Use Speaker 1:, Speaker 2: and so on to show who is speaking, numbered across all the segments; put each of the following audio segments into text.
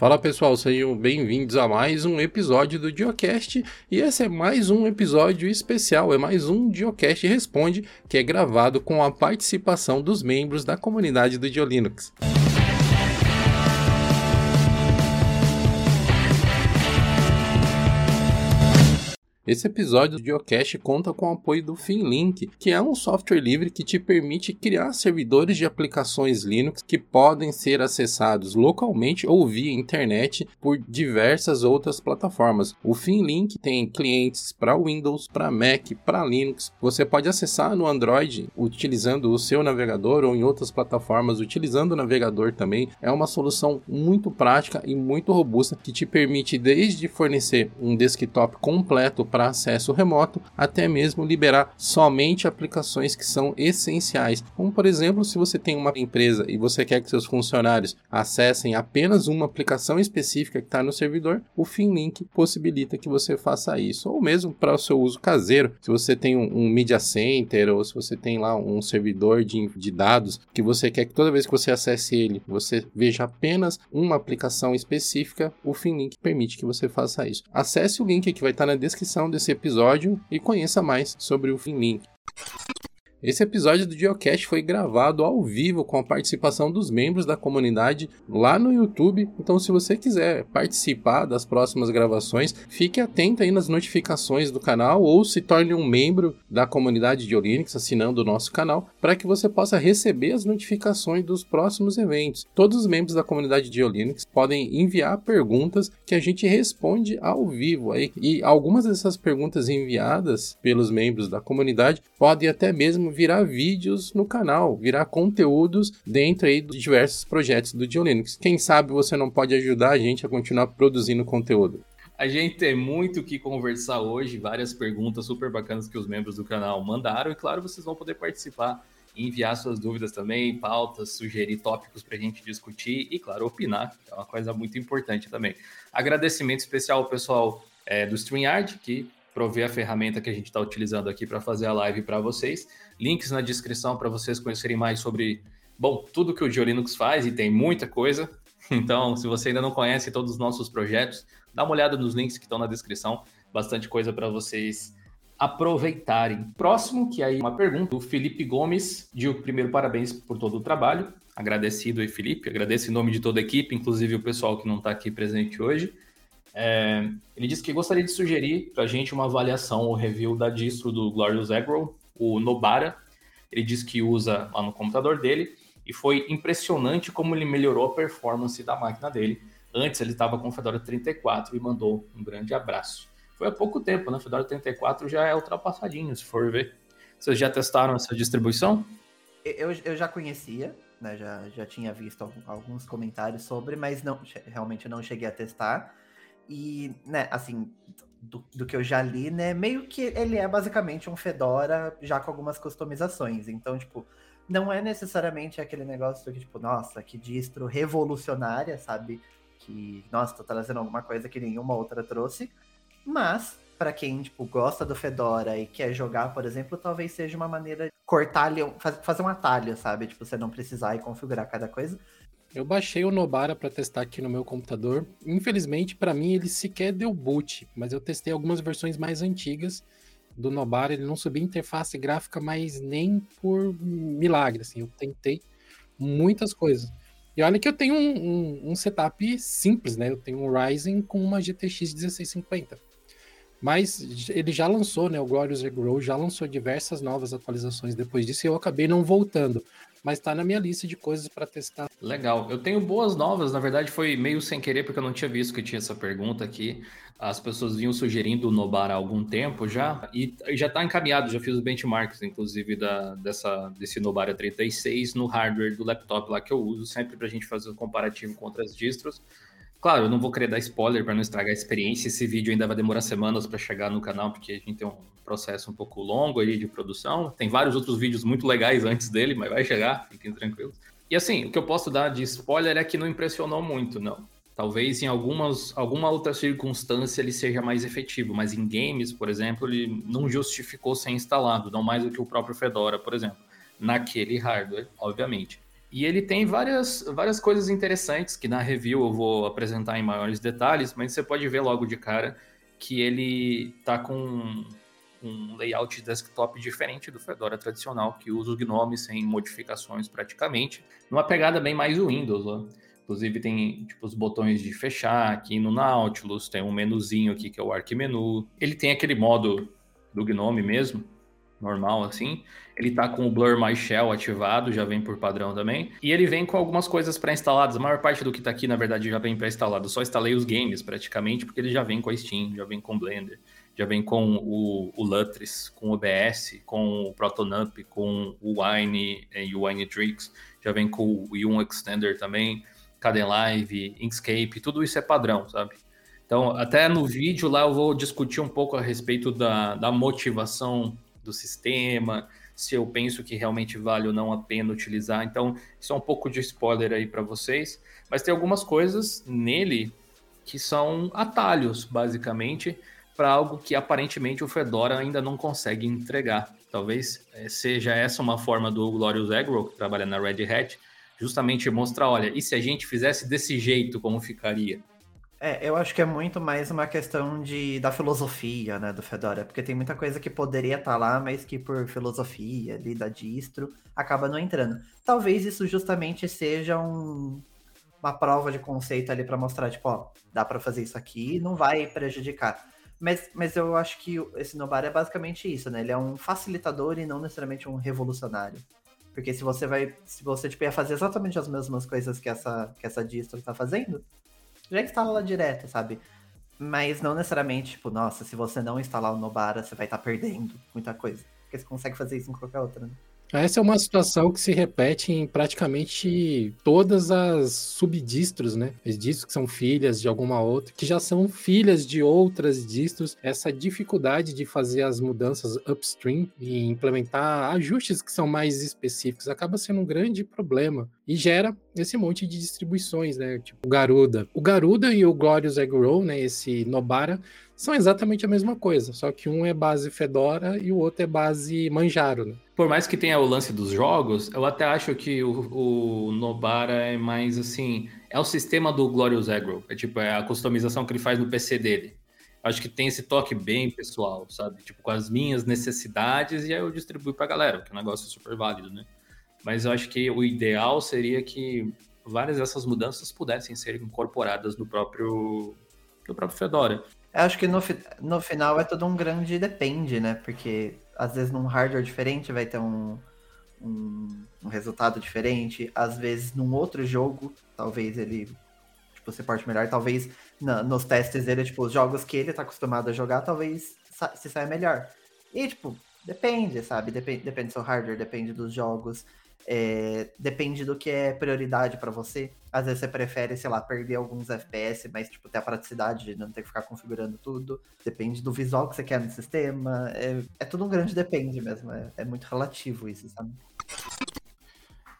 Speaker 1: Fala pessoal, sejam bem-vindos a mais um episódio do Diocast e esse é mais um episódio especial, é mais um Diocast Responde que é gravado com a participação dos membros da comunidade do Diolinux. Esse episódio do Geocache conta com o apoio do Finlink, que é um software livre que te permite criar servidores de aplicações Linux que podem ser acessados localmente ou via internet por diversas outras plataformas. O Finlink tem clientes para Windows, para Mac, para Linux. Você pode acessar no Android utilizando o seu navegador ou em outras plataformas utilizando o navegador também. É uma solução muito prática e muito robusta que te permite desde fornecer um desktop completo para para acesso remoto, até mesmo liberar somente aplicações que são essenciais. Como por exemplo, se você tem uma empresa e você quer que seus funcionários acessem apenas uma aplicação específica que está no servidor, o Finlink possibilita que você faça isso. Ou mesmo para o seu uso caseiro, se você tem um, um media center ou se você tem lá um servidor de, de dados que você quer que toda vez que você acesse ele, você veja apenas uma aplicação específica, o Finlink permite que você faça isso. Acesse o link que vai estar na descrição desse episódio e conheça mais sobre o Finlink. Esse episódio do Geocache foi gravado ao vivo com a participação dos membros da comunidade lá no YouTube. Então, se você quiser participar das próximas gravações, fique atento aí nas notificações do canal ou se torne um membro da comunidade de Linux assinando o nosso canal para que você possa receber as notificações dos próximos eventos. Todos os membros da comunidade de Linux podem enviar perguntas que a gente responde ao vivo aí. E algumas dessas perguntas enviadas pelos membros da comunidade podem até mesmo virar vídeos no canal, virar conteúdos dentro aí de diversos projetos do Linux. Quem sabe você não pode ajudar a gente a continuar produzindo conteúdo.
Speaker 2: A gente tem muito o que conversar hoje, várias perguntas super bacanas que os membros do canal mandaram, e claro, vocês vão poder participar enviar suas dúvidas também, pautas, sugerir tópicos para a gente discutir e, claro, opinar, que é uma coisa muito importante também. Agradecimento especial ao pessoal é, do StreamYard, que prover a ferramenta que a gente está utilizando aqui para fazer a live para vocês. Links na descrição para vocês conhecerem mais sobre, bom, tudo que o Geolinux faz e tem muita coisa. Então, se você ainda não conhece todos os nossos projetos, dá uma olhada nos links que estão na descrição. Bastante coisa para vocês aproveitarem. Próximo, que aí uma pergunta, o Felipe Gomes, de primeiro parabéns por todo o trabalho. Agradecido aí, Felipe. Agradeço em nome de toda a equipe, inclusive o pessoal que não está aqui presente hoje. É, ele disse que gostaria de sugerir para a gente uma avaliação ou review da distro do Glorious Agro, o Nobara. Ele disse que usa lá no computador dele e foi impressionante como ele melhorou a performance da máquina dele. Antes ele estava com o Fedora 34 e mandou um grande abraço. Foi há pouco tempo, né? Fedora 34 já é ultrapassadinho, se for ver. Vocês já testaram essa distribuição?
Speaker 3: Eu, eu já conhecia, né? Já, já tinha visto alguns comentários sobre, mas não, realmente não cheguei a testar. E, né, assim, do, do, que eu já li, né, meio que ele é basicamente um Fedora já com algumas customizações. Então, tipo, não é necessariamente aquele negócio que, tipo, nossa, que distro revolucionária, sabe? Que, nossa, tô trazendo alguma coisa que nenhuma outra trouxe. Mas, para quem, tipo, gosta do Fedora e quer jogar, por exemplo, talvez seja uma maneira de cortar, fazer um atalho, sabe? Tipo, você não precisar e configurar cada coisa.
Speaker 1: Eu baixei o Nobara para testar aqui no meu computador. Infelizmente, para mim, ele sequer deu boot, mas eu testei algumas versões mais antigas do Nobara. Ele não subia interface gráfica, mas nem por milagre. Assim, eu tentei muitas coisas. E olha que eu tenho um, um, um setup simples, né? Eu tenho um Ryzen com uma GTX 1650. Mas ele já lançou, né? O Glorious Grow já lançou diversas novas atualizações depois disso e eu acabei não voltando mas está na minha lista de coisas para testar.
Speaker 2: Legal. Eu tenho boas novas, na verdade foi meio sem querer, porque eu não tinha visto que tinha essa pergunta aqui. As pessoas vinham sugerindo o Nobar há algum tempo já, e já está encaminhado, já fiz os benchmarks, inclusive, da, dessa, desse Nobara 36 no hardware do laptop lá que eu uso, sempre para a gente fazer o um comparativo com outras distros. Claro, eu não vou querer dar spoiler para não estragar a experiência. Esse vídeo ainda vai demorar semanas para chegar no canal, porque a gente tem um processo um pouco longo aí de produção. Tem vários outros vídeos muito legais antes dele, mas vai chegar, fiquem tranquilos. E assim, o que eu posso dar de spoiler é que não impressionou muito, não. Talvez em algumas, alguma outra circunstância ele seja mais efetivo, mas em games, por exemplo, ele não justificou ser instalado, não mais do que o próprio Fedora, por exemplo, naquele hardware, obviamente. E ele tem várias, várias coisas interessantes que na review eu vou apresentar em maiores detalhes, mas você pode ver logo de cara que ele tá com um layout de desktop diferente do Fedora tradicional, que usa o GNOME sem modificações praticamente, numa pegada bem mais Windows. Ó. Inclusive tem tipo, os botões de fechar aqui no Nautilus, tem um menuzinho aqui que é o Arc Menu. Ele tem aquele modo do GNOME mesmo, normal assim. Ele tá com o Blur My Shell ativado, já vem por padrão também. E ele vem com algumas coisas pré-instaladas. A maior parte do que tá aqui, na verdade, já vem pré-instalado. Só instalei os games praticamente, porque ele já vem com a Steam, já vem com o Blender, já vem com o, o Lutris, com o OBS, com o Protonump, com o Wine e o Winetrix, já vem com o Yum Extender também. Kdenlive, Inkscape, tudo isso é padrão, sabe? Então, até no vídeo lá eu vou discutir um pouco a respeito da, da motivação do sistema, se eu penso que realmente vale ou não a pena utilizar. Então, isso é um pouco de spoiler aí para vocês. Mas tem algumas coisas nele que são atalhos, basicamente, para algo que aparentemente o Fedora ainda não consegue entregar. Talvez eh, seja essa uma forma do Glorious Agro, que trabalha na Red Hat, justamente mostrar, olha, e se a gente fizesse desse jeito, como ficaria?
Speaker 3: É, eu acho que é muito mais uma questão de, da filosofia, né, do Fedora, porque tem muita coisa que poderia estar tá lá, mas que por filosofia ali da distro acaba não entrando. Talvez isso justamente seja um, uma prova de conceito ali para mostrar, tipo, ó, dá para fazer isso aqui, não vai prejudicar. Mas, mas eu acho que esse Nobar é basicamente isso, né? Ele é um facilitador e não necessariamente um revolucionário. Porque se você vai. Se você tipo, ia fazer exatamente as mesmas coisas que essa, que essa distro está fazendo, já instala lá direto, sabe? Mas não necessariamente, tipo, nossa, se você não instalar o Nobara, você vai estar tá perdendo muita coisa. Porque você consegue fazer isso em qualquer outra, né?
Speaker 1: Essa é uma situação que se repete em praticamente todas as subdistros, né? As distros que são filhas de alguma outra, que já são filhas de outras distros. Essa dificuldade de fazer as mudanças upstream e implementar ajustes que são mais específicos acaba sendo um grande problema e gera esse monte de distribuições, né? Tipo o Garuda. O Garuda e o Glorious Egg Roll, né? Esse Nobara são exatamente a mesma coisa, só que um é base Fedora e o outro é base Manjaro, né?
Speaker 2: Por mais que tenha o lance dos jogos, eu até acho que o, o Nobara é mais assim, é o sistema do Glorious Agro, é tipo é a customização que ele faz no PC dele. Acho que tem esse toque bem pessoal, sabe? Tipo, com as minhas necessidades e aí eu distribuo pra galera, que é um negócio super válido, né? Mas eu acho que o ideal seria que várias dessas mudanças pudessem ser incorporadas no próprio, no próprio Fedora.
Speaker 3: Eu acho que no, no final é todo um grande depende, né? Porque às vezes num hardware diferente vai ter um, um, um, resultado diferente. Às vezes num outro jogo, talvez ele tipo, se porte melhor. Talvez na, nos testes dele, tipo, os jogos que ele tá acostumado a jogar, talvez sa se saia melhor. E, tipo, depende, sabe? Depende, depende do seu hardware, depende dos jogos. É, depende do que é prioridade para você. Às vezes você prefere, sei lá, perder alguns FPS, mas tipo, ter a praticidade de não ter que ficar configurando tudo. Depende do visual que você quer no sistema. É, é tudo um grande depende mesmo. É, é muito relativo isso, sabe?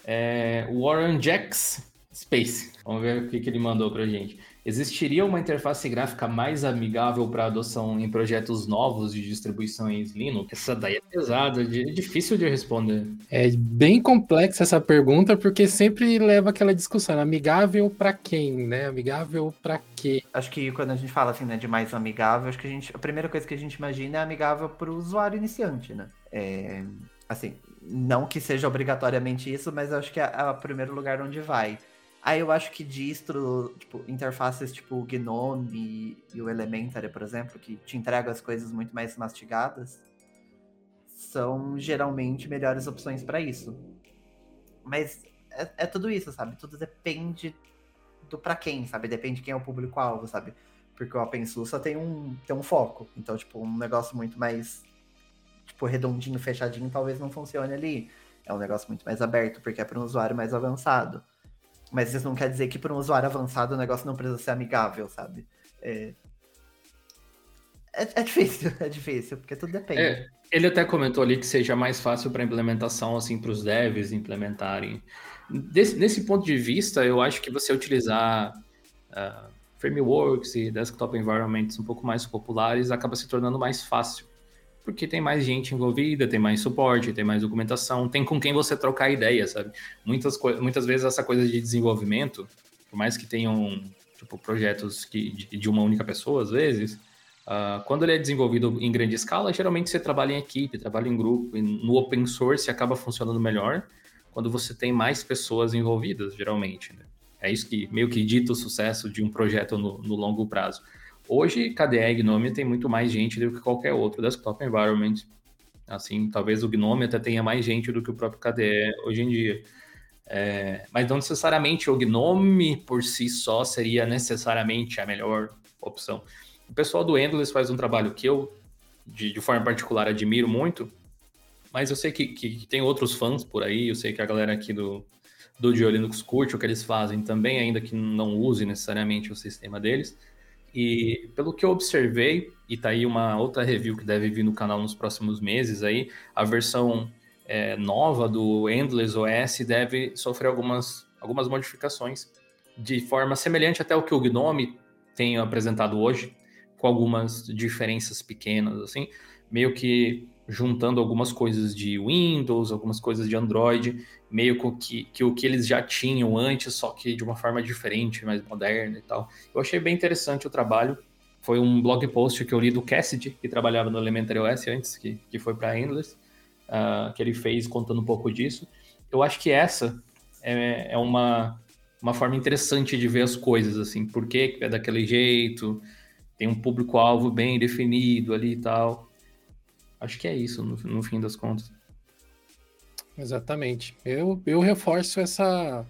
Speaker 2: É, Warren Jacks Space. Vamos ver o que, que ele mandou pra gente. Existiria uma interface gráfica mais amigável para adoção em projetos novos de distribuições Linux? Essa daí é pesada, é difícil de responder.
Speaker 1: É bem complexa essa pergunta, porque sempre leva aquela discussão: amigável para quem, né? Amigável para quê?
Speaker 3: Acho que quando a gente fala assim, né, de mais amigável, acho que a gente, a primeira coisa que a gente imagina é amigável para o usuário iniciante, né? É, assim, não que seja obrigatoriamente isso, mas acho que é, é o primeiro lugar onde vai. Aí eu acho que distro, tipo, interfaces tipo o Gnome e o Elementary, por exemplo, que te entregam as coisas muito mais mastigadas, são geralmente melhores opções para isso. Mas é, é, tudo isso, sabe? Tudo depende do para quem, sabe? Depende de quem é o público-alvo, sabe? Porque o OpenSUSE só tem um, tem um foco. Então, tipo, um negócio muito mais tipo, redondinho, fechadinho, talvez não funcione ali. É um negócio muito mais aberto, porque é para um usuário mais avançado. Mas isso não quer dizer que para um usuário avançado o negócio não precisa ser amigável, sabe? É, é, é difícil, é difícil, porque tudo depende. É,
Speaker 2: ele até comentou ali que seja mais fácil para implementação, assim, para os devs implementarem. Desse, nesse ponto de vista, eu acho que você utilizar uh, frameworks e desktop environments um pouco mais populares acaba se tornando mais fácil porque tem mais gente envolvida, tem mais suporte, tem mais documentação, tem com quem você trocar ideia, sabe? Muitas, muitas vezes essa coisa de desenvolvimento, por mais que tenham tipo, projetos que, de, de uma única pessoa, às vezes, uh, quando ele é desenvolvido em grande escala, geralmente você trabalha em equipe, trabalha em grupo, no open source acaba funcionando melhor quando você tem mais pessoas envolvidas, geralmente. Né? É isso que meio que dita o sucesso de um projeto no, no longo prazo. Hoje, KDE e Gnome tem muito mais gente do que qualquer outro desktop environment. Assim, talvez o Gnome até tenha mais gente do que o próprio KDE hoje em dia. É, mas não necessariamente o Gnome por si só seria necessariamente a melhor opção. O pessoal do Endless faz um trabalho que eu, de, de forma particular, admiro muito, mas eu sei que, que, tem outros fãs por aí, eu sei que a galera aqui do, do Dio Linux curte o que eles fazem também, ainda que não use necessariamente o sistema deles. E pelo que eu observei, e tá aí uma outra review que deve vir no canal nos próximos meses aí, a versão é, nova do Endless OS deve sofrer algumas, algumas modificações de forma semelhante até o que o Gnome tem apresentado hoje, com algumas diferenças pequenas, assim, meio que juntando algumas coisas de Windows, algumas coisas de Android, meio que, que o que eles já tinham antes, só que de uma forma diferente, mais moderna e tal. Eu achei bem interessante o trabalho. Foi um blog post que eu li do Cassidy, que trabalhava no Elementary OS antes, que, que foi para Endless, uh, que ele fez contando um pouco disso. Eu acho que essa é, é uma, uma forma interessante de ver as coisas, assim, por que é daquele jeito, tem um público-alvo bem definido ali e tal. Acho que é isso, no, no fim das contas.
Speaker 1: Exatamente. Eu, eu reforço essa,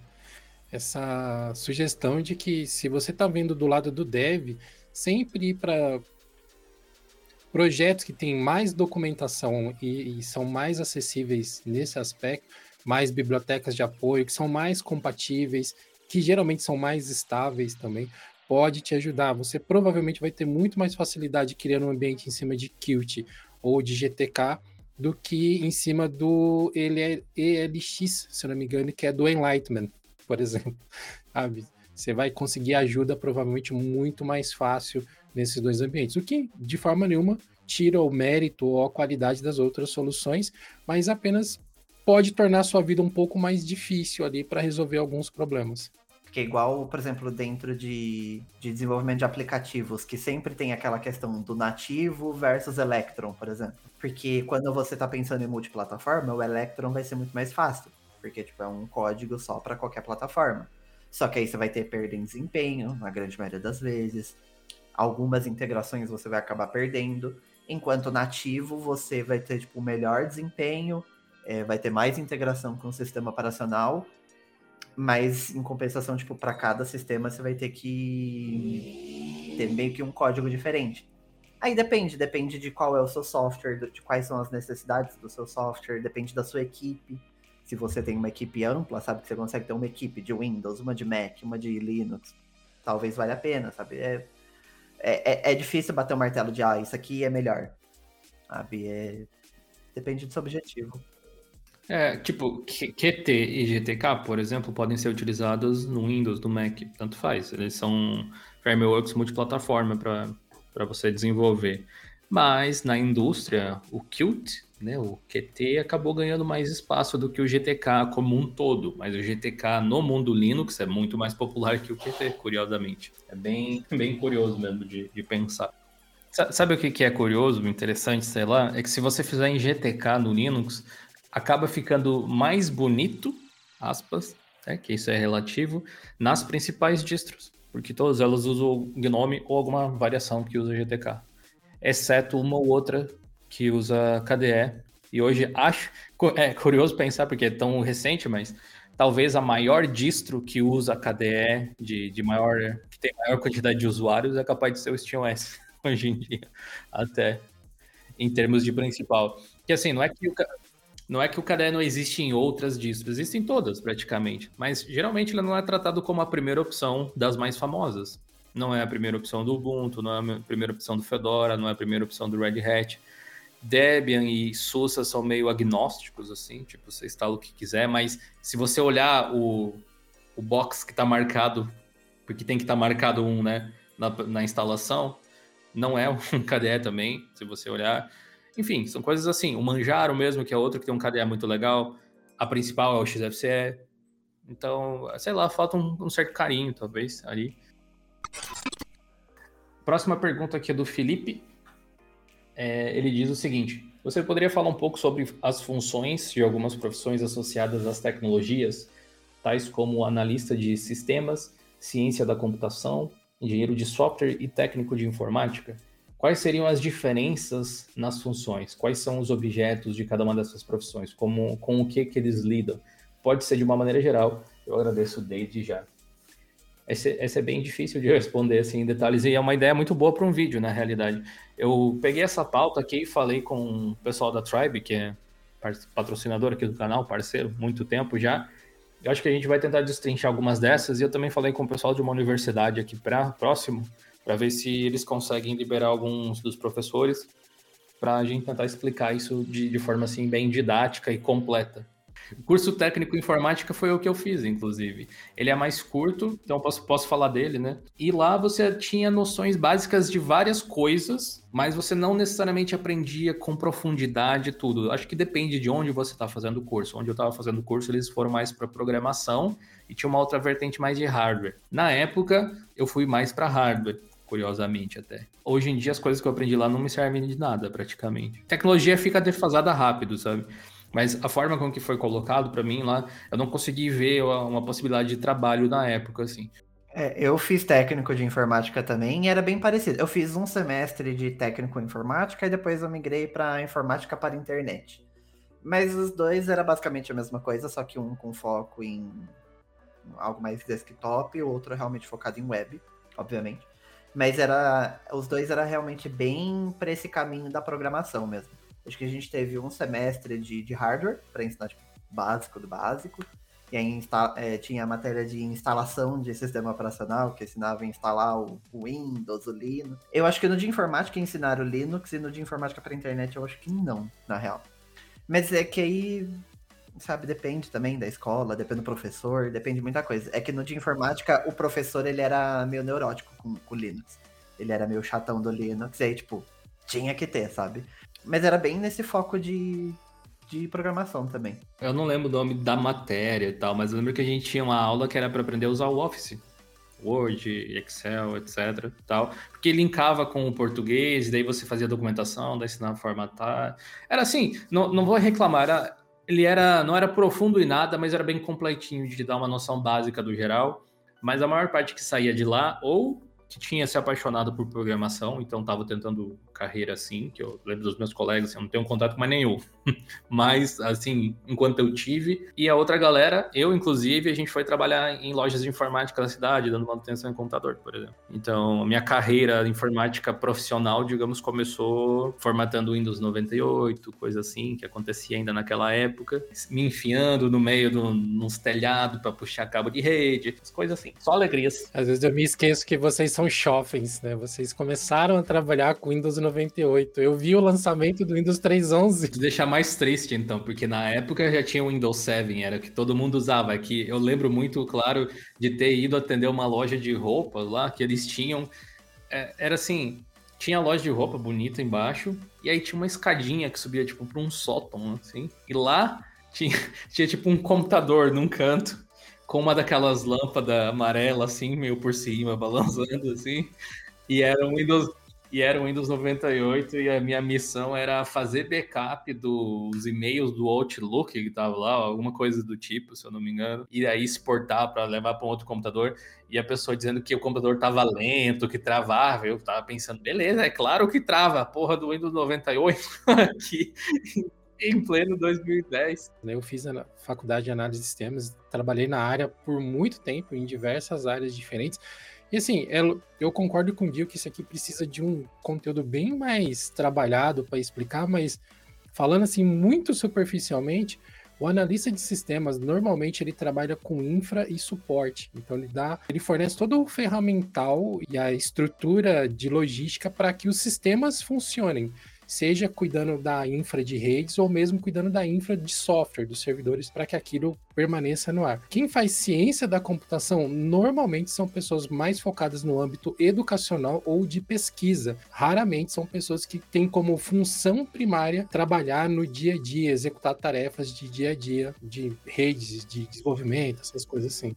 Speaker 1: essa sugestão de que se você está vendo do lado do dev, sempre ir para projetos que têm mais documentação e, e, são mais acessíveis nesse aspecto, mais bibliotecas de apoio, que são mais compatíveis, que geralmente são mais estáveis também, pode te ajudar. Você provavelmente vai ter muito mais facilidade criando um ambiente em cima de Qt ou de GTK do que em cima do ELX, se não me engano, que é do Enlightenment, por exemplo. Sabe? Você vai conseguir ajuda provavelmente muito mais fácil nesses dois ambientes, o que de forma nenhuma tira o mérito ou a qualidade das outras soluções, mas apenas pode tornar a sua vida um pouco mais difícil ali para resolver alguns problemas.
Speaker 3: Porque igual, por exemplo, dentro de, de desenvolvimento de aplicativos, que sempre tem aquela questão do nativo versus Electron, por exemplo. Porque quando você está pensando em multiplataforma, o Electron vai ser muito mais fácil. Porque tipo, é um código só para qualquer plataforma. Só que aí você vai ter perda em desempenho, na grande maioria das vezes. Algumas integrações você vai acabar perdendo. Enquanto nativo, você vai ter tipo, melhor desempenho, é, vai ter mais integração com o sistema operacional mas em compensação, tipo, para cada sistema você vai ter que ter meio que um código diferente. Aí depende, depende de qual é o seu software, de quais são as necessidades do seu software, depende da sua equipe. Se você tem uma equipe ampla, sabe que você consegue ter uma equipe de Windows, uma de Mac, uma de Linux, talvez valha a pena, sabe? É, é, é difícil bater o martelo de, ah, isso aqui é melhor, sabe? É, depende do seu objetivo.
Speaker 2: É, tipo, Qt e GTK, por exemplo, podem ser utilizados no Windows, no Mac, tanto faz. Eles são frameworks multiplataforma para você desenvolver. Mas na indústria, o Qt, né, o Qt acabou ganhando mais espaço do que o GTK como um todo. Mas o GTK no mundo Linux é muito mais popular que o Qt, curiosamente. É bem, bem curioso mesmo de, de pensar. Sabe o que é curioso, interessante, sei lá? É que se você fizer em GTK no Linux, acaba ficando mais bonito, aspas, né, que isso é relativo, nas principais distros, porque todas elas usam Gnome ou alguma variação que usa GTK, exceto uma ou outra que usa KDE. E hoje acho, é curioso pensar porque é tão recente, mas talvez a maior distro que usa KDE de, de maior, que tem maior quantidade de usuários é capaz de ser o SteamOS hoje em dia, até em termos de principal. Que assim, não é que o, não é que o KDE não existe em outras distros, existem todas praticamente, mas geralmente ele não é tratado como a primeira opção das mais famosas. Não é a primeira opção do Ubuntu, não é a primeira opção do Fedora, não é a primeira opção do Red Hat. Debian e SUSE são meio agnósticos, assim, tipo, você instala o que quiser, mas se você olhar o, o box que está marcado, porque tem que estar tá marcado um, né, na, na instalação, não é um KDE também, se você olhar. Enfim, são coisas assim. O Manjaro mesmo, que é outro que tem um KDE muito legal. A principal é o XFCE. Então, sei lá, falta um, um certo carinho, talvez, ali. Próxima pergunta aqui é do Felipe. É, ele diz o seguinte: Você poderia falar um pouco sobre as funções de algumas profissões associadas às tecnologias, tais como analista de sistemas, ciência da computação, engenheiro de software e técnico de informática? Quais seriam as diferenças nas funções? Quais são os objetos de cada uma dessas profissões? Como, com o que, que eles lidam? Pode ser de uma maneira geral. Eu agradeço desde já. Essa, é bem difícil de responder assim, em detalhes e é uma ideia muito boa para um vídeo, na realidade. Eu peguei essa pauta aqui e falei com o pessoal da Tribe, que é patrocinador aqui do canal, parceiro, muito tempo já. Eu acho que a gente vai tentar destrinchar algumas dessas e eu também falei com o pessoal de uma universidade aqui pra, próximo para ver se eles conseguem liberar alguns dos professores para a gente tentar explicar isso de, de forma assim bem didática e completa. O curso técnico informática foi o que eu fiz, inclusive. Ele é mais curto, então posso, posso falar dele, né? E lá você tinha noções básicas de várias coisas, mas você não necessariamente aprendia com profundidade tudo. Acho que depende de onde você está fazendo o curso. Onde eu estava fazendo o curso, eles foram mais para programação e tinha uma outra vertente mais de hardware. Na época, eu fui mais para hardware curiosamente até. Hoje em dia as coisas que eu aprendi lá não me servem de nada, praticamente. tecnologia fica defasada rápido, sabe? Mas a forma com que foi colocado para mim lá, eu não consegui ver uma possibilidade de trabalho na época, assim.
Speaker 3: É, eu fiz técnico de informática também e era bem parecido. Eu fiz um semestre de técnico em informática e depois eu migrei para informática para internet. Mas os dois era basicamente a mesma coisa, só que um com foco em algo mais desktop e o outro realmente focado em web, obviamente. Mas era. Os dois era realmente bem para esse caminho da programação mesmo. Acho que a gente teve um semestre de, de hardware para ensinar tipo, básico do básico. E aí insta, é, tinha a matéria de instalação de sistema operacional, que ensinava a instalar o, o Windows, o Linux. Eu acho que no de informática ensinaram o Linux e no de informática para internet eu acho que não, na real. Mas é que aí sabe, depende também da escola, depende do professor, depende de muita coisa. É que no de informática, o professor, ele era meio neurótico com o Linux. Ele era meio chatão do Linux, e aí, tipo, tinha que ter, sabe? Mas era bem nesse foco de, de programação também.
Speaker 2: Eu não lembro o nome da matéria e tal, mas eu lembro que a gente tinha uma aula que era para aprender a usar o Office. Word, Excel, etc. Tal, porque linkava com o português, daí você fazia documentação, daí ensinava a formatar. Era assim, não, não vou reclamar, era, ele era não era profundo em nada, mas era bem completinho de dar uma noção básica do geral. Mas a maior parte que saía de lá ou que tinha se apaixonado por programação, então estava tentando carreira assim, que eu lembro dos meus colegas, assim, eu não tenho contato com mais nenhum. Mas, assim, enquanto eu tive. E a outra galera, eu inclusive, a gente foi trabalhar em lojas de informática da cidade, dando manutenção em computador, por exemplo. Então, a minha carreira informática profissional, digamos, começou formatando Windows 98, coisa assim, que acontecia ainda naquela época, me enfiando no meio de uns telhados para puxar cabo de rede, coisas assim. Só alegrias.
Speaker 1: Às vezes eu me esqueço que vocês são jovens, né? Vocês começaram a trabalhar com Windows 98 98. Eu vi o lançamento do Windows 3.11.
Speaker 2: Vou deixar mais triste, então, porque na época já tinha o Windows 7, era que todo mundo usava. Que eu lembro muito, claro, de ter ido atender uma loja de roupas lá, que eles tinham. É, era assim, tinha loja de roupa bonita embaixo, e aí tinha uma escadinha que subia, tipo, para um sótão, assim. E lá tinha, tinha, tipo, um computador num canto, com uma daquelas lâmpadas amarelas, assim, meio por cima, balançando, assim. E era um Windows, e era o Windows 98 e a minha missão era fazer backup dos e-mails do Outlook que tava lá, alguma coisa do tipo, se eu não me engano, e aí exportar para levar para um outro computador e a pessoa dizendo que o computador tava lento, que travava, eu tava pensando, beleza, é claro que trava, porra do Windows 98 aqui em pleno 2010.
Speaker 1: Eu fiz a faculdade de análise de sistemas, trabalhei na área por muito tempo, em diversas áreas diferentes. E assim, eu concordo com o Dio que isso aqui precisa de um conteúdo bem mais trabalhado para explicar, mas falando assim muito superficialmente, o analista de sistemas normalmente ele trabalha com infra e suporte. Então ele dá, ele fornece todo o ferramental e a estrutura de logística para que os sistemas funcionem.
Speaker 4: Seja cuidando da infra de redes ou mesmo cuidando da infra de software dos servidores para que aquilo permaneça no ar. Quem faz ciência da computação normalmente são pessoas mais focadas no âmbito educacional ou de pesquisa. Raramente são pessoas que têm como função primária trabalhar no dia a dia, executar tarefas de dia a dia, de redes, de desenvolvimento, essas coisas assim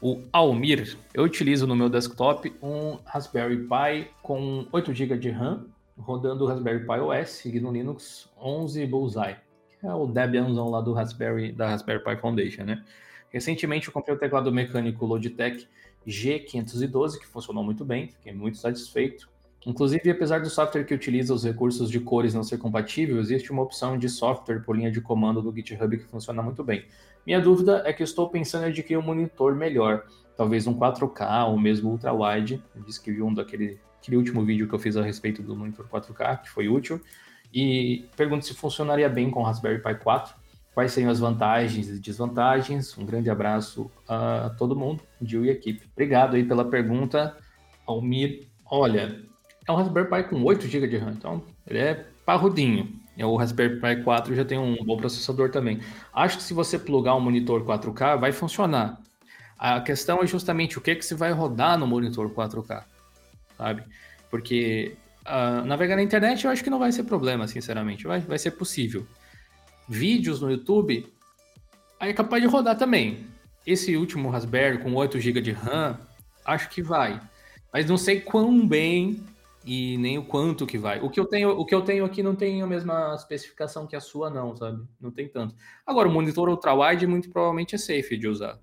Speaker 2: o Almir. Eu utilizo no meu desktop um Raspberry Pi com 8 GB de RAM, rodando o Raspberry Pi OS, no Linux 11 Bullseye, que é o Debianzão lá do Raspberry, da Raspberry Pi Foundation, né? Recentemente eu comprei o teclado mecânico Logitech G512, que funcionou muito bem, fiquei muito satisfeito. Inclusive, apesar do software que utiliza os recursos de cores não ser compatível, existe uma opção de software por linha de comando do GitHub que funciona muito bem. Minha dúvida é que estou pensando em adquirir um monitor melhor, talvez um 4K ou mesmo ultra-wide. Disse que um daquele aquele último vídeo que eu fiz a respeito do monitor 4K, que foi útil. E pergunto se funcionaria bem com o Raspberry Pi 4, quais seriam as vantagens e desvantagens. Um grande abraço a todo mundo, Gil e equipe. Obrigado aí pela pergunta, Almir. Olha, é um Raspberry Pi com 8 GB de RAM, então ele é parrudinho. O Raspberry Pi 4 já tem um bom processador também. Acho que se você plugar um monitor 4K, vai funcionar. A questão é justamente o que, que se vai rodar no monitor 4K, sabe? Porque uh, navegar na internet eu acho que não vai ser problema, sinceramente. Vai, vai ser possível. Vídeos no YouTube, aí é capaz de rodar também. Esse último Raspberry com 8 GB de RAM, acho que vai. Mas não sei quão bem e nem o quanto que vai. O que eu tenho, o que eu tenho aqui não tem a mesma especificação que a sua não, sabe? Não tem tanto. Agora o monitor ultra-wide muito provavelmente é safe de usar.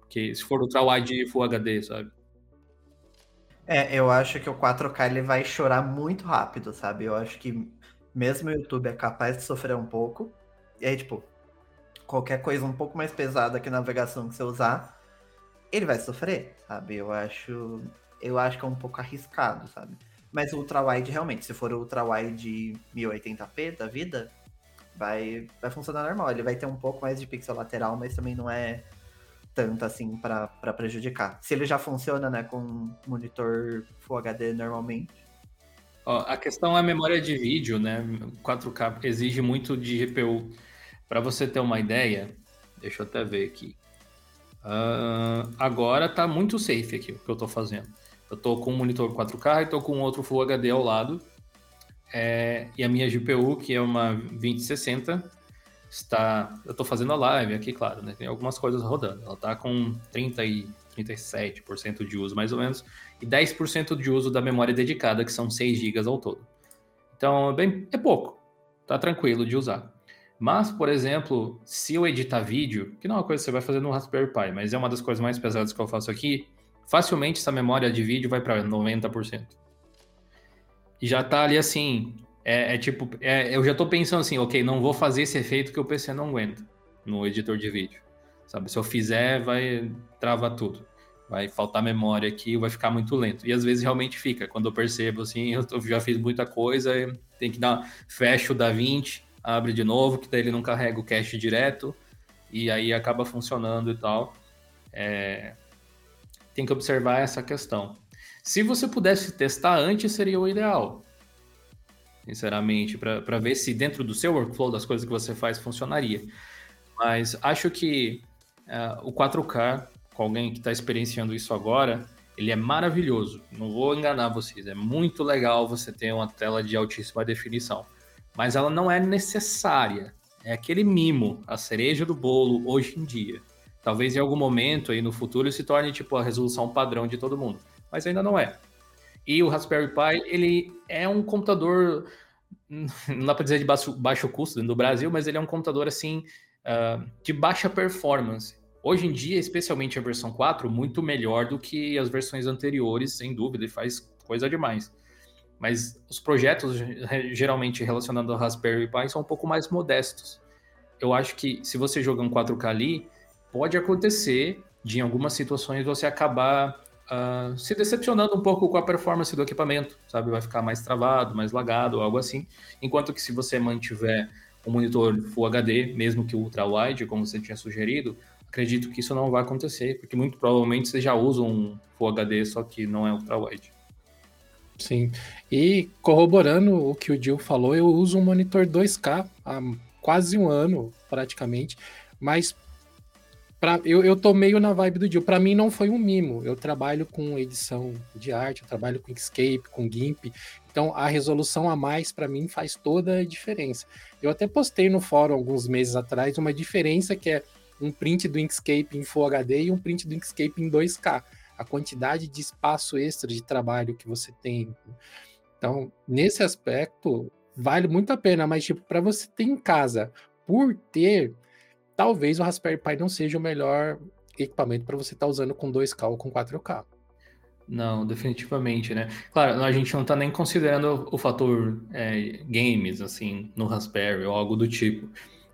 Speaker 2: Porque se for ultra-wide Full HD, sabe?
Speaker 3: É, eu acho que o 4K ele vai chorar muito rápido, sabe? Eu acho que mesmo o YouTube é capaz de sofrer um pouco. E aí, tipo, qualquer coisa um pouco mais pesada que navegação que você usar, ele vai sofrer, sabe? Eu acho, eu acho que é um pouco arriscado, sabe? Mas o ultra-wide, realmente, se for o ultra-wide 1080p da vida, vai, vai funcionar normal. Ele vai ter um pouco mais de pixel lateral, mas também não é tanto assim para prejudicar. Se ele já funciona, né, com monitor Full HD normalmente.
Speaker 2: Ó, a questão é a memória de vídeo, né? 4K exige muito de GPU. Para você ter uma ideia, deixa eu até ver aqui. Uh, agora tá muito safe aqui o que eu tô fazendo. Eu tô com um monitor 4K e tô com outro Full HD ao lado. É, e a minha GPU, que é uma 2060, está. Eu tô fazendo a live aqui, claro, né? Tem algumas coisas rodando. Ela tá com 30 e 37% de uso, mais ou menos, e 10% de uso da memória dedicada, que são 6 GB ao todo. Então, é bem, é pouco. Tá tranquilo de usar. Mas, por exemplo, se eu editar vídeo, que não é uma coisa que você vai fazer no Raspberry Pi, mas é uma das coisas mais pesadas que eu faço aqui, facilmente essa memória de vídeo vai para 90%. E já tá ali assim, é, é tipo, é, eu já tô pensando assim, ok, não vou fazer esse efeito que o PC não aguenta no editor de vídeo. Sabe, se eu fizer, vai travar tudo. Vai faltar memória aqui, vai ficar muito lento. E às vezes realmente fica. Quando eu percebo assim, eu já fiz muita coisa, tem que dar, fecha o da 20, abre de novo, que daí ele não carrega o cache direto, e aí acaba funcionando e tal. É, tem que observar essa questão. Se você pudesse testar antes, seria o ideal. Sinceramente, para ver se dentro do seu workflow, das coisas que você faz, funcionaria. Mas acho que uh, o 4K, com alguém que está experienciando isso agora, ele é maravilhoso. Não vou enganar vocês, é muito legal você ter uma tela de altíssima definição. Mas ela não é necessária. É aquele mimo, a cereja do bolo hoje em dia. Talvez em algum momento aí no futuro se torne tipo a resolução padrão de todo mundo, mas ainda não é. E o Raspberry Pi, ele é um computador, não dá para dizer de baixo, baixo custo no Brasil, mas ele é um computador assim uh, de baixa performance. Hoje em dia, especialmente a versão 4, muito melhor do que as versões anteriores, sem dúvida, e faz coisa demais. Mas os projetos geralmente relacionados ao Raspberry Pi são um pouco mais modestos. Eu acho que se você jogar um 4K ali, pode acontecer de em algumas situações você acabar uh, se decepcionando um pouco com a performance do equipamento, sabe? Vai ficar mais travado, mais lagado, algo assim. Enquanto que se você mantiver um monitor Full HD, mesmo que ultra wide, como você tinha sugerido, acredito que isso não vai acontecer, porque muito provavelmente você já usa um Full HD, só que não é ultra wide.
Speaker 4: Sim. E corroborando o que o Gil falou, eu uso um monitor 2K há quase um ano, praticamente. Mas pra, eu, eu tô meio na vibe do Gil. Para mim não foi um mimo. Eu trabalho com edição de arte, eu trabalho com Inkscape, com GIMP. Então a resolução a mais para mim faz toda a diferença. Eu até postei no fórum alguns meses atrás uma diferença que é um print do Inkscape em Full HD e um print do Inkscape em 2K a quantidade de espaço extra de trabalho que você tem. Então, nesse aspecto, vale muito a pena, mas tipo, para você ter em casa, por ter, talvez o Raspberry Pi não seja o melhor equipamento para você estar tá usando com 2K ou com 4K.
Speaker 2: Não, definitivamente, né? Claro, a gente não está nem considerando o fator é, games, assim, no Raspberry ou algo do tipo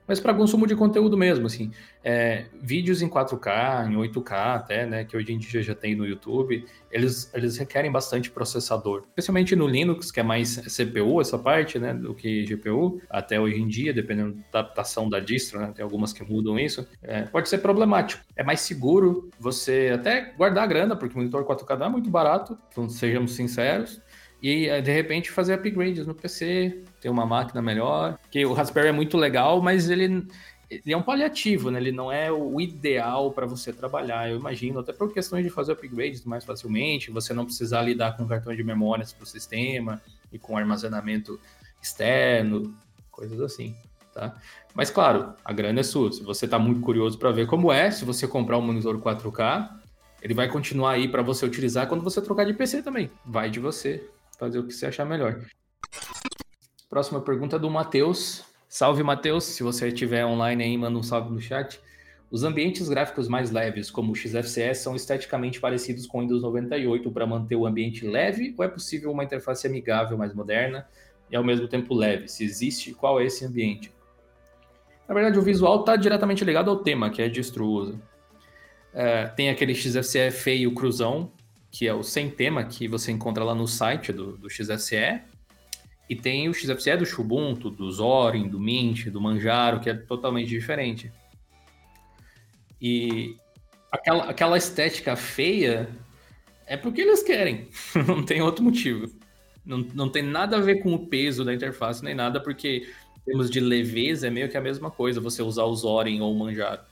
Speaker 2: mas para consumo de conteúdo mesmo, assim, é, vídeos em 4K, em 8K até, né, que hoje em dia já tem no YouTube, eles, eles requerem bastante processador, especialmente no Linux, que é mais CPU essa parte, né, do que GPU, até hoje em dia, dependendo da adaptação da distro, né, tem algumas que mudam isso, é, pode ser problemático. É mais seguro você até guardar a grana, porque o monitor 4K não é muito barato, então sejamos sinceros, e de repente fazer upgrades no PC, ter uma máquina melhor. Que o Raspberry é muito legal, mas ele, ele é um paliativo, né? Ele não é o ideal para você trabalhar, eu imagino, até por questões de fazer upgrades mais facilmente, você não precisar lidar com cartão de memórias para o sistema e com armazenamento externo, coisas assim, tá? Mas claro, a grana é sua. Se você está muito curioso para ver como é, se você comprar um monitor 4K, ele vai continuar aí para você utilizar quando você trocar de PC também. Vai de você fazer o que você achar melhor. Próxima pergunta é do Matheus. Salve, Matheus. Se você estiver online aí, manda um salve no chat. Os ambientes gráficos mais leves, como o XFCE, são esteticamente parecidos com o Windows 98 para manter o ambiente leve ou é possível uma interface amigável, mais moderna e ao mesmo tempo leve? Se existe, qual é esse ambiente? Na verdade, o visual está diretamente ligado ao tema, que é destruoso. É, tem aquele XFCE feio cruzão, que é o sem tema que você encontra lá no site do, do XFCE. E tem o XFCE do Xubuntu, do Zorin, do Mint, do Manjaro, que é totalmente diferente. E aquela, aquela estética feia é porque eles querem, não tem outro motivo. Não, não tem nada a ver com o peso da interface nem nada, porque em termos de leveza é meio que a mesma coisa você usar o Zorin ou o Manjaro.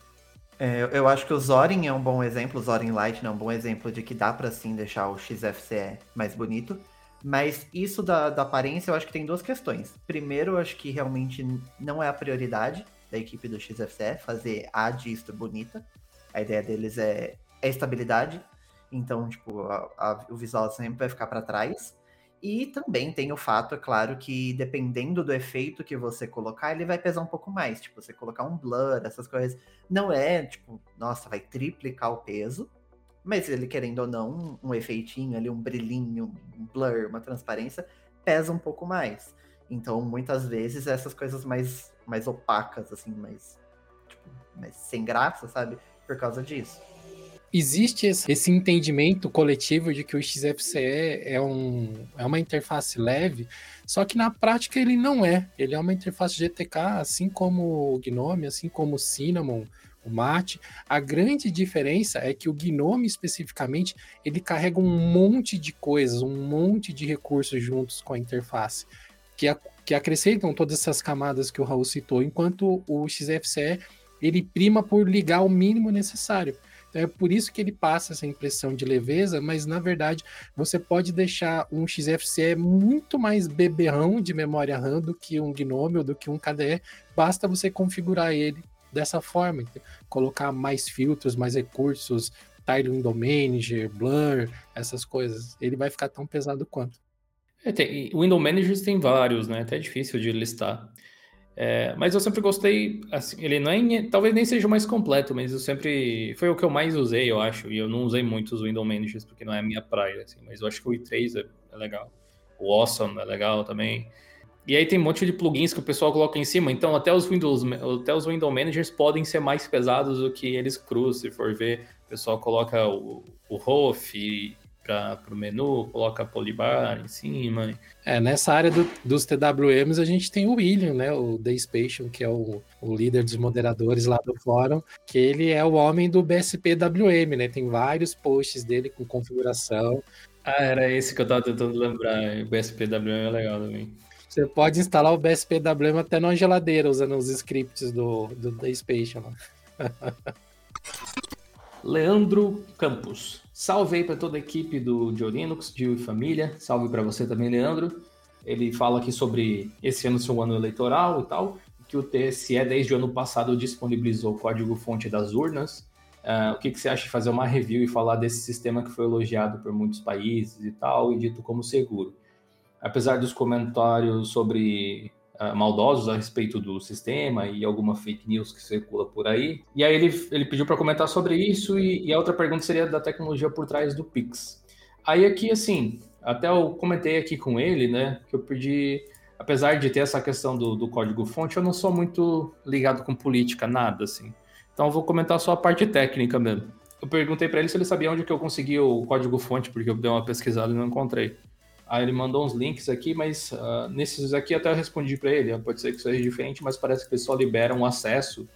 Speaker 3: É, eu acho que o Zorin é um bom exemplo, o Zorin Light é um bom exemplo de que dá para sim deixar o XFCE mais bonito. Mas isso da, da, aparência, eu acho que tem duas questões. Primeiro, eu acho que realmente não é a prioridade da equipe do XFCE fazer a distro bonita. A ideia deles é, é estabilidade. Então, tipo, a, a, o visual sempre vai ficar para trás. E também tem o fato, é claro, que dependendo do efeito que você colocar, ele vai pesar um pouco mais. Tipo, você colocar um blur, essas coisas. Não é, tipo, nossa, vai triplicar o peso. Mas ele, querendo ou não, um, efeitinho ali, um brilhinho, um blur, uma transparência, pesa um pouco mais. Então, muitas vezes, essas coisas mais, mais opacas, assim, mais, tipo, mais sem graça, sabe? Por causa disso
Speaker 4: existe esse entendimento coletivo de que o XFCE é, um, é uma interface leve, só que na prática ele não é. Ele é uma interface GTK, assim como o Gnome, assim como o Cinnamon, o Mate. A grande diferença é que o Gnome especificamente ele carrega um monte de coisas, um monte de recursos juntos com a interface, que, a, que acrescentam todas essas camadas que o Raul citou, enquanto o XFCE ele prima por ligar o mínimo necessário. É por isso que ele passa essa impressão de leveza, mas na verdade você pode deixar um XFCE muito mais beberrão de memória RAM do que um Gnome ou do que um KDE. Basta você configurar ele dessa forma, colocar mais filtros, mais recursos, Tile Window Manager, Blur, essas coisas. Ele vai ficar tão pesado quanto.
Speaker 2: É, tem, Window Managers tem vários, né? Até é difícil de listar. É, mas eu sempre gostei, assim, ele é, talvez nem seja o mais completo, mas eu sempre, foi o que eu mais usei, eu acho, e eu não usei muito os Window Managers, porque não é a minha praia, assim, mas eu acho que o i3 é, é legal, o Awesome é legal também, e aí tem um monte de plugins que o pessoal coloca em cima, então até os Windows, até os Window Managers podem ser mais pesados do que eles cruz, se for ver, o pessoal coloca o, o ROF para o menu, coloca a polybar em cima.
Speaker 4: É, nessa área do, dos TWMs a gente tem o William, né, o Dayspation, que é o, o líder dos moderadores lá do fórum, que ele é o homem do BSPWM, né, tem vários posts dele com configuração,
Speaker 2: Ah, era esse que eu tava tentando lembrar. O BSPWM é legal também.
Speaker 4: Você pode instalar o BSPWM até numa geladeira usando os scripts do, do da Spatial.
Speaker 2: Leandro Campos. Salve aí para toda a equipe do Diolinux, Dio e família. Salve para você também, Leandro. Ele fala aqui sobre esse ano ser um ano eleitoral e tal, que o TSE desde o ano passado disponibilizou o código-fonte das urnas. Uh, o que, que você acha de fazer uma review e falar desse sistema que foi elogiado por muitos países e tal, e dito como seguro? Apesar dos comentários sobre maldosos a respeito do sistema e alguma fake news que circula por aí. E aí ele, ele pediu para comentar sobre isso e, e, a outra pergunta seria da tecnologia por trás do Pix. Aí aqui, assim, até eu comentei aqui com ele, né, que eu pedi, apesar de ter essa questão do, do código-fonte, eu não sou muito ligado com política, nada, assim. Então eu vou comentar só a parte técnica mesmo. Eu perguntei para ele se ele sabia onde que eu consegui o código-fonte, porque eu dei uma pesquisada e não encontrei. Aí ele mandou uns links aqui, mas uh, nesses aqui até eu respondi para ele. Pode ser que seja diferente, mas parece que eles só liberam acesso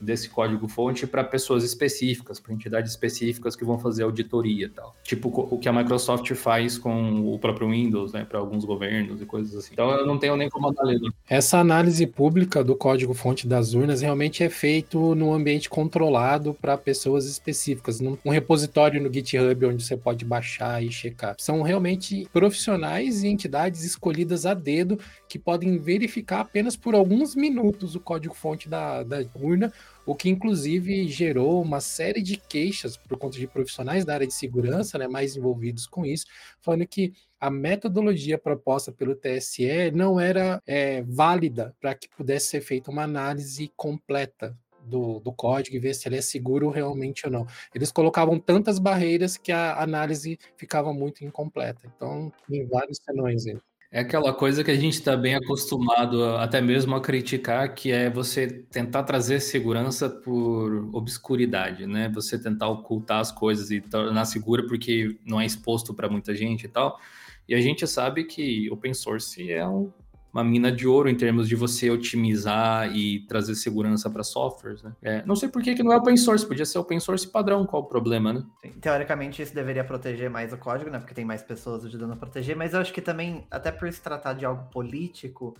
Speaker 2: desse código-fonte para pessoas específicas, para entidades específicas que vão fazer auditoria e tal. Tipo o que a Microsoft faz com o próprio Windows, né, para alguns governos e coisas assim. Então eu não tenho nem como analisar.
Speaker 4: Essa análise pública do código-fonte das urnas realmente é feito num ambiente controlado para pessoas específicas, num um repositório no GitHub onde você pode baixar e checar. São realmente profissionais e entidades escolhidas a dedo que podem verificar apenas por alguns minutos o código-fonte da, da urna o que inclusive gerou uma série de queixas por conta de profissionais da área de segurança, né, mais envolvidos com isso, falando que a metodologia proposta pelo TSE não era é, válida para que pudesse ser feita uma análise completa do, do, código e ver se ele é seguro realmente ou não. Eles colocavam tantas barreiras que a análise ficava muito incompleta. Então, tem vários senões aí.
Speaker 2: É aquela coisa que a gente está bem acostumado a, até mesmo a criticar, que é você tentar trazer segurança por obscuridade, né? Você tentar ocultar as coisas e tornar segura porque não é exposto para muita gente e tal. E a gente sabe que open source é um uma mina de ouro em termos de você otimizar e trazer segurança para softwares, né? É, não sei por que, que não é open source, podia ser open source padrão, qual o problema, né?
Speaker 3: Sim, teoricamente isso deveria proteger mais o código, né? Porque tem mais pessoas ajudando a proteger, mas eu acho que também, até por se tratar de algo político,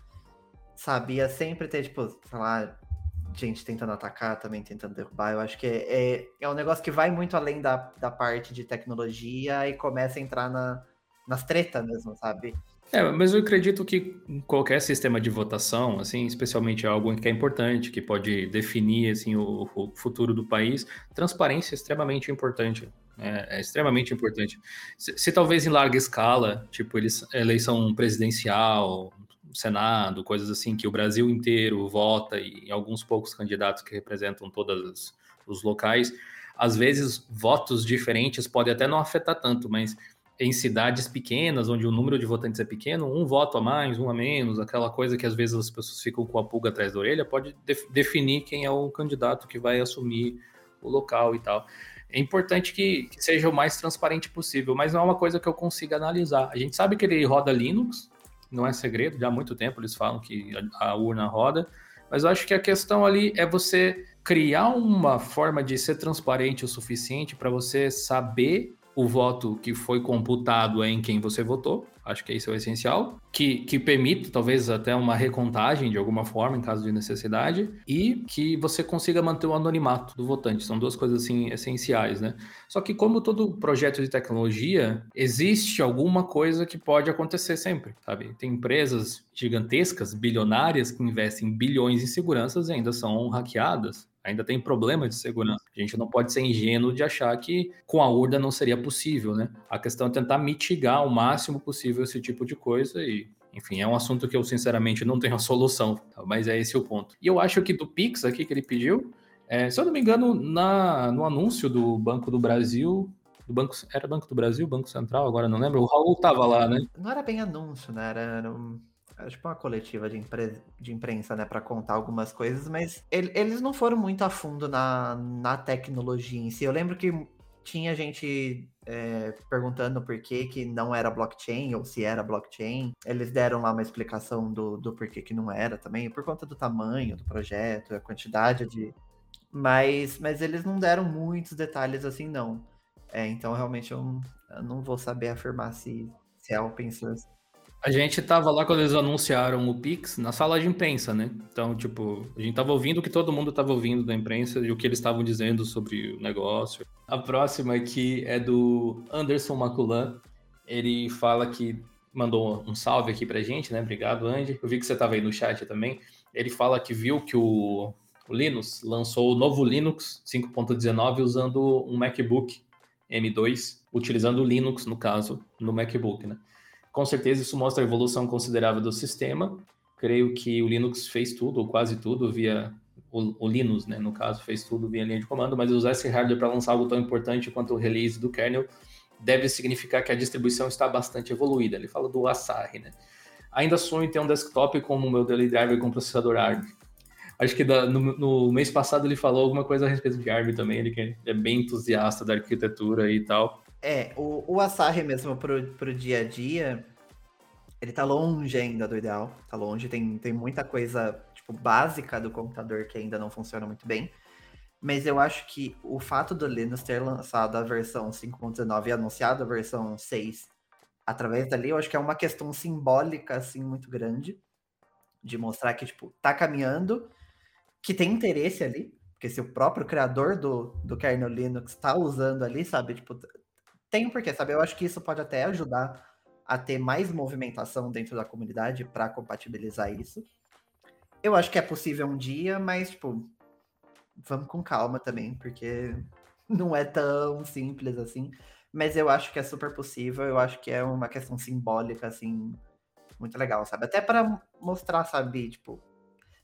Speaker 3: sabia sempre ter, tipo, sei lá, gente tentando atacar, também tentando derrubar. Eu acho que é, é, é um negócio que vai muito além da, da parte de tecnologia e começa a entrar na, nas tretas mesmo, sabe?
Speaker 2: É, mas eu acredito que qualquer sistema de votação, assim, especialmente algo que é importante, que pode definir assim o, o futuro do país, transparência é extremamente importante. É, é extremamente importante. Se, se, talvez em larga escala, tipo eles, eleição presidencial, Senado, coisas assim, que o Brasil inteiro vota e alguns poucos candidatos que representam todos os locais, às vezes votos diferentes podem até não afetar tanto, mas em cidades pequenas, onde o número de votantes é pequeno, um voto a mais, um a menos, aquela coisa que às vezes as pessoas ficam com a pulga atrás da orelha, pode def definir quem é o candidato que vai assumir o local e tal. É importante que, que, seja o mais transparente possível, mas não é uma coisa que eu consiga analisar. A gente sabe que ele roda Linux, não é segredo, já há muito tempo eles falam que a, a urna roda, mas eu acho que a questão ali é você criar uma forma de ser transparente o suficiente para você saber o voto que foi computado é em quem você votou, acho que isso é o essencial, que, que permite talvez até uma recontagem de alguma forma, em caso de necessidade, e que você consiga manter o anonimato do votante. São duas coisas assim essenciais, né? Só que como todo projeto de tecnologia, existe alguma coisa que pode acontecer sempre, sabe? Tem empresas gigantescas, bilionárias, que investem bilhões em seguranças e ainda são hackeadas ainda tem problema de segurança. A gente não pode ser ingênuo de achar que com a urna não seria possível, né? A questão é tentar mitigar o máximo possível esse tipo de coisa e enfim, é um assunto que eu sinceramente não tenho a solução, tá? mas é esse o ponto. E eu acho que do Pix aqui que ele pediu, é, se eu não me engano, na, no anúncio do Banco do Brasil, do Banco, era Banco do Brasil, Banco Central, agora não lembro, o Raul tava lá, né?
Speaker 3: Não era bem anúncio, né? Era, era um tipo uma coletiva de, impre... de imprensa, né, para contar algumas coisas, mas ele, eles não foram muito a fundo na, na tecnologia em si. Eu lembro que tinha gente é, perguntando por que, que não era blockchain ou se era blockchain. Eles deram lá uma explicação do, do porquê que não era também, por conta do tamanho do projeto, a quantidade de. Mas, mas eles não deram muitos detalhes assim, não. É, então realmente eu, Eu não vou saber afirmar se, se é open source.
Speaker 2: A gente tava lá quando eles anunciaram o Pix na sala de imprensa, né? Então, tipo, a gente tava ouvindo o que todo mundo tava ouvindo da imprensa e o que eles estavam dizendo sobre o negócio. A próxima aqui é do Anderson Maculan. Ele fala que mandou um salve aqui pra gente, né? Obrigado, Andy. Eu vi que você tava aí no chat também. Ele fala que viu que o, o Linux lançou o novo Linux 5.19 usando um MacBook M2, utilizando o Linux, no caso, no MacBook, né? Com certeza isso mostra a evolução considerável do sistema. Creio que o Linux fez tudo, ou quase tudo, via o, o Linux, né, no caso, fez tudo via linha de comando, mas usar esse hardware para lançar algo tão importante quanto o release do kernel deve significar que a distribuição está bastante evoluída. Ele fala do Asahi, né? Ainda sonho em ter um desktop como o meu daily driver com processador ARM. Acho que da, no, no, mês passado ele falou alguma coisa a respeito de ARM também, ele é bem entusiasta da arquitetura e tal.
Speaker 3: É, o, o Asahi mesmo pro, pro dia a dia, ele tá longe ainda do ideal, tá longe, tem, tem muita coisa, tipo, básica do computador que ainda não funciona muito bem. Mas eu acho que o fato do Linux ter lançado a versão 5.19 e anunciado a versão 6 através dali, eu acho que é uma questão simbólica, assim, muito grande. De mostrar que, tipo, tá caminhando, que tem interesse ali. Porque se o próprio criador do, do kernel Linux tá usando ali, sabe? Tipo, tem um porquê, sabe? Eu acho que isso pode até ajudar a ter mais movimentação dentro da comunidade para compatibilizar isso. Eu acho que é possível um dia, mas, tipo, vamos com calma também, porque não é tão simples assim. Mas eu acho que é super possível, eu acho que é uma questão simbólica, assim, muito legal, sabe? Até para mostrar, sabe, tipo,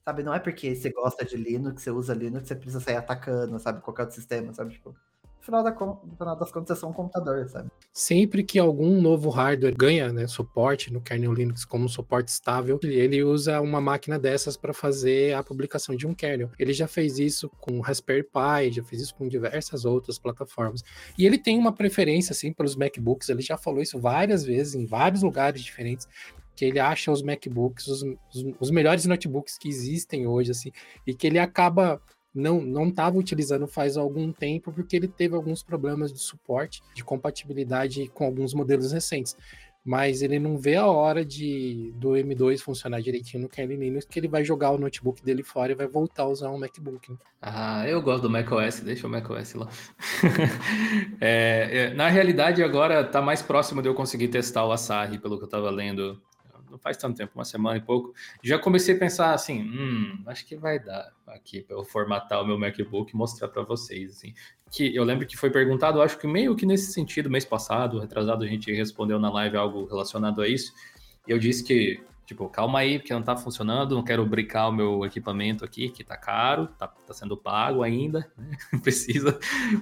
Speaker 3: sabe, não é porque você gosta de Linux, você usa Linux, você precisa sair atacando, sabe, qualquer outro sistema, sabe? Tipo, final, da, no final das contas é só um computador, sabe?
Speaker 4: Sempre que algum novo hardware ganha né, suporte no kernel Linux como suporte estável, ele usa uma máquina dessas para fazer a publicação de um kernel. Ele já fez isso com Raspberry Pi, já fez isso com diversas outras plataformas. E ele tem uma preferência assim pelos MacBooks, ele já falou isso várias vezes em vários lugares diferentes que ele acha os MacBooks os, os, os melhores notebooks que existem hoje, assim, e que ele acaba não não estava utilizando faz algum tempo porque ele teve alguns problemas de suporte, de compatibilidade com alguns modelos recentes. Mas ele não vê a hora de do M2 funcionar direitinho no kernel Linux, que ele vai jogar o notebook dele fora e vai voltar a usar um MacBook. Né?
Speaker 2: Ah, eu gosto do macOS, deixa o macOS lá. é, é, na realidade, agora está mais próximo de eu conseguir testar o Asahi, pelo que eu estava lendo não faz tanto tempo, uma semana e pouco, já comecei a pensar assim, hum, acho que vai dar aqui para eu formatar o meu MacBook e mostrar para vocês, assim. Que eu lembro que foi perguntado, acho que meio que nesse sentido, mês passado, retrasado, a gente respondeu na live algo relacionado a isso. E eu disse que, tipo, calma aí, porque não tá funcionando, não quero brincar o meu equipamento aqui, que tá caro, tá, tá sendo pago ainda, né? precisa,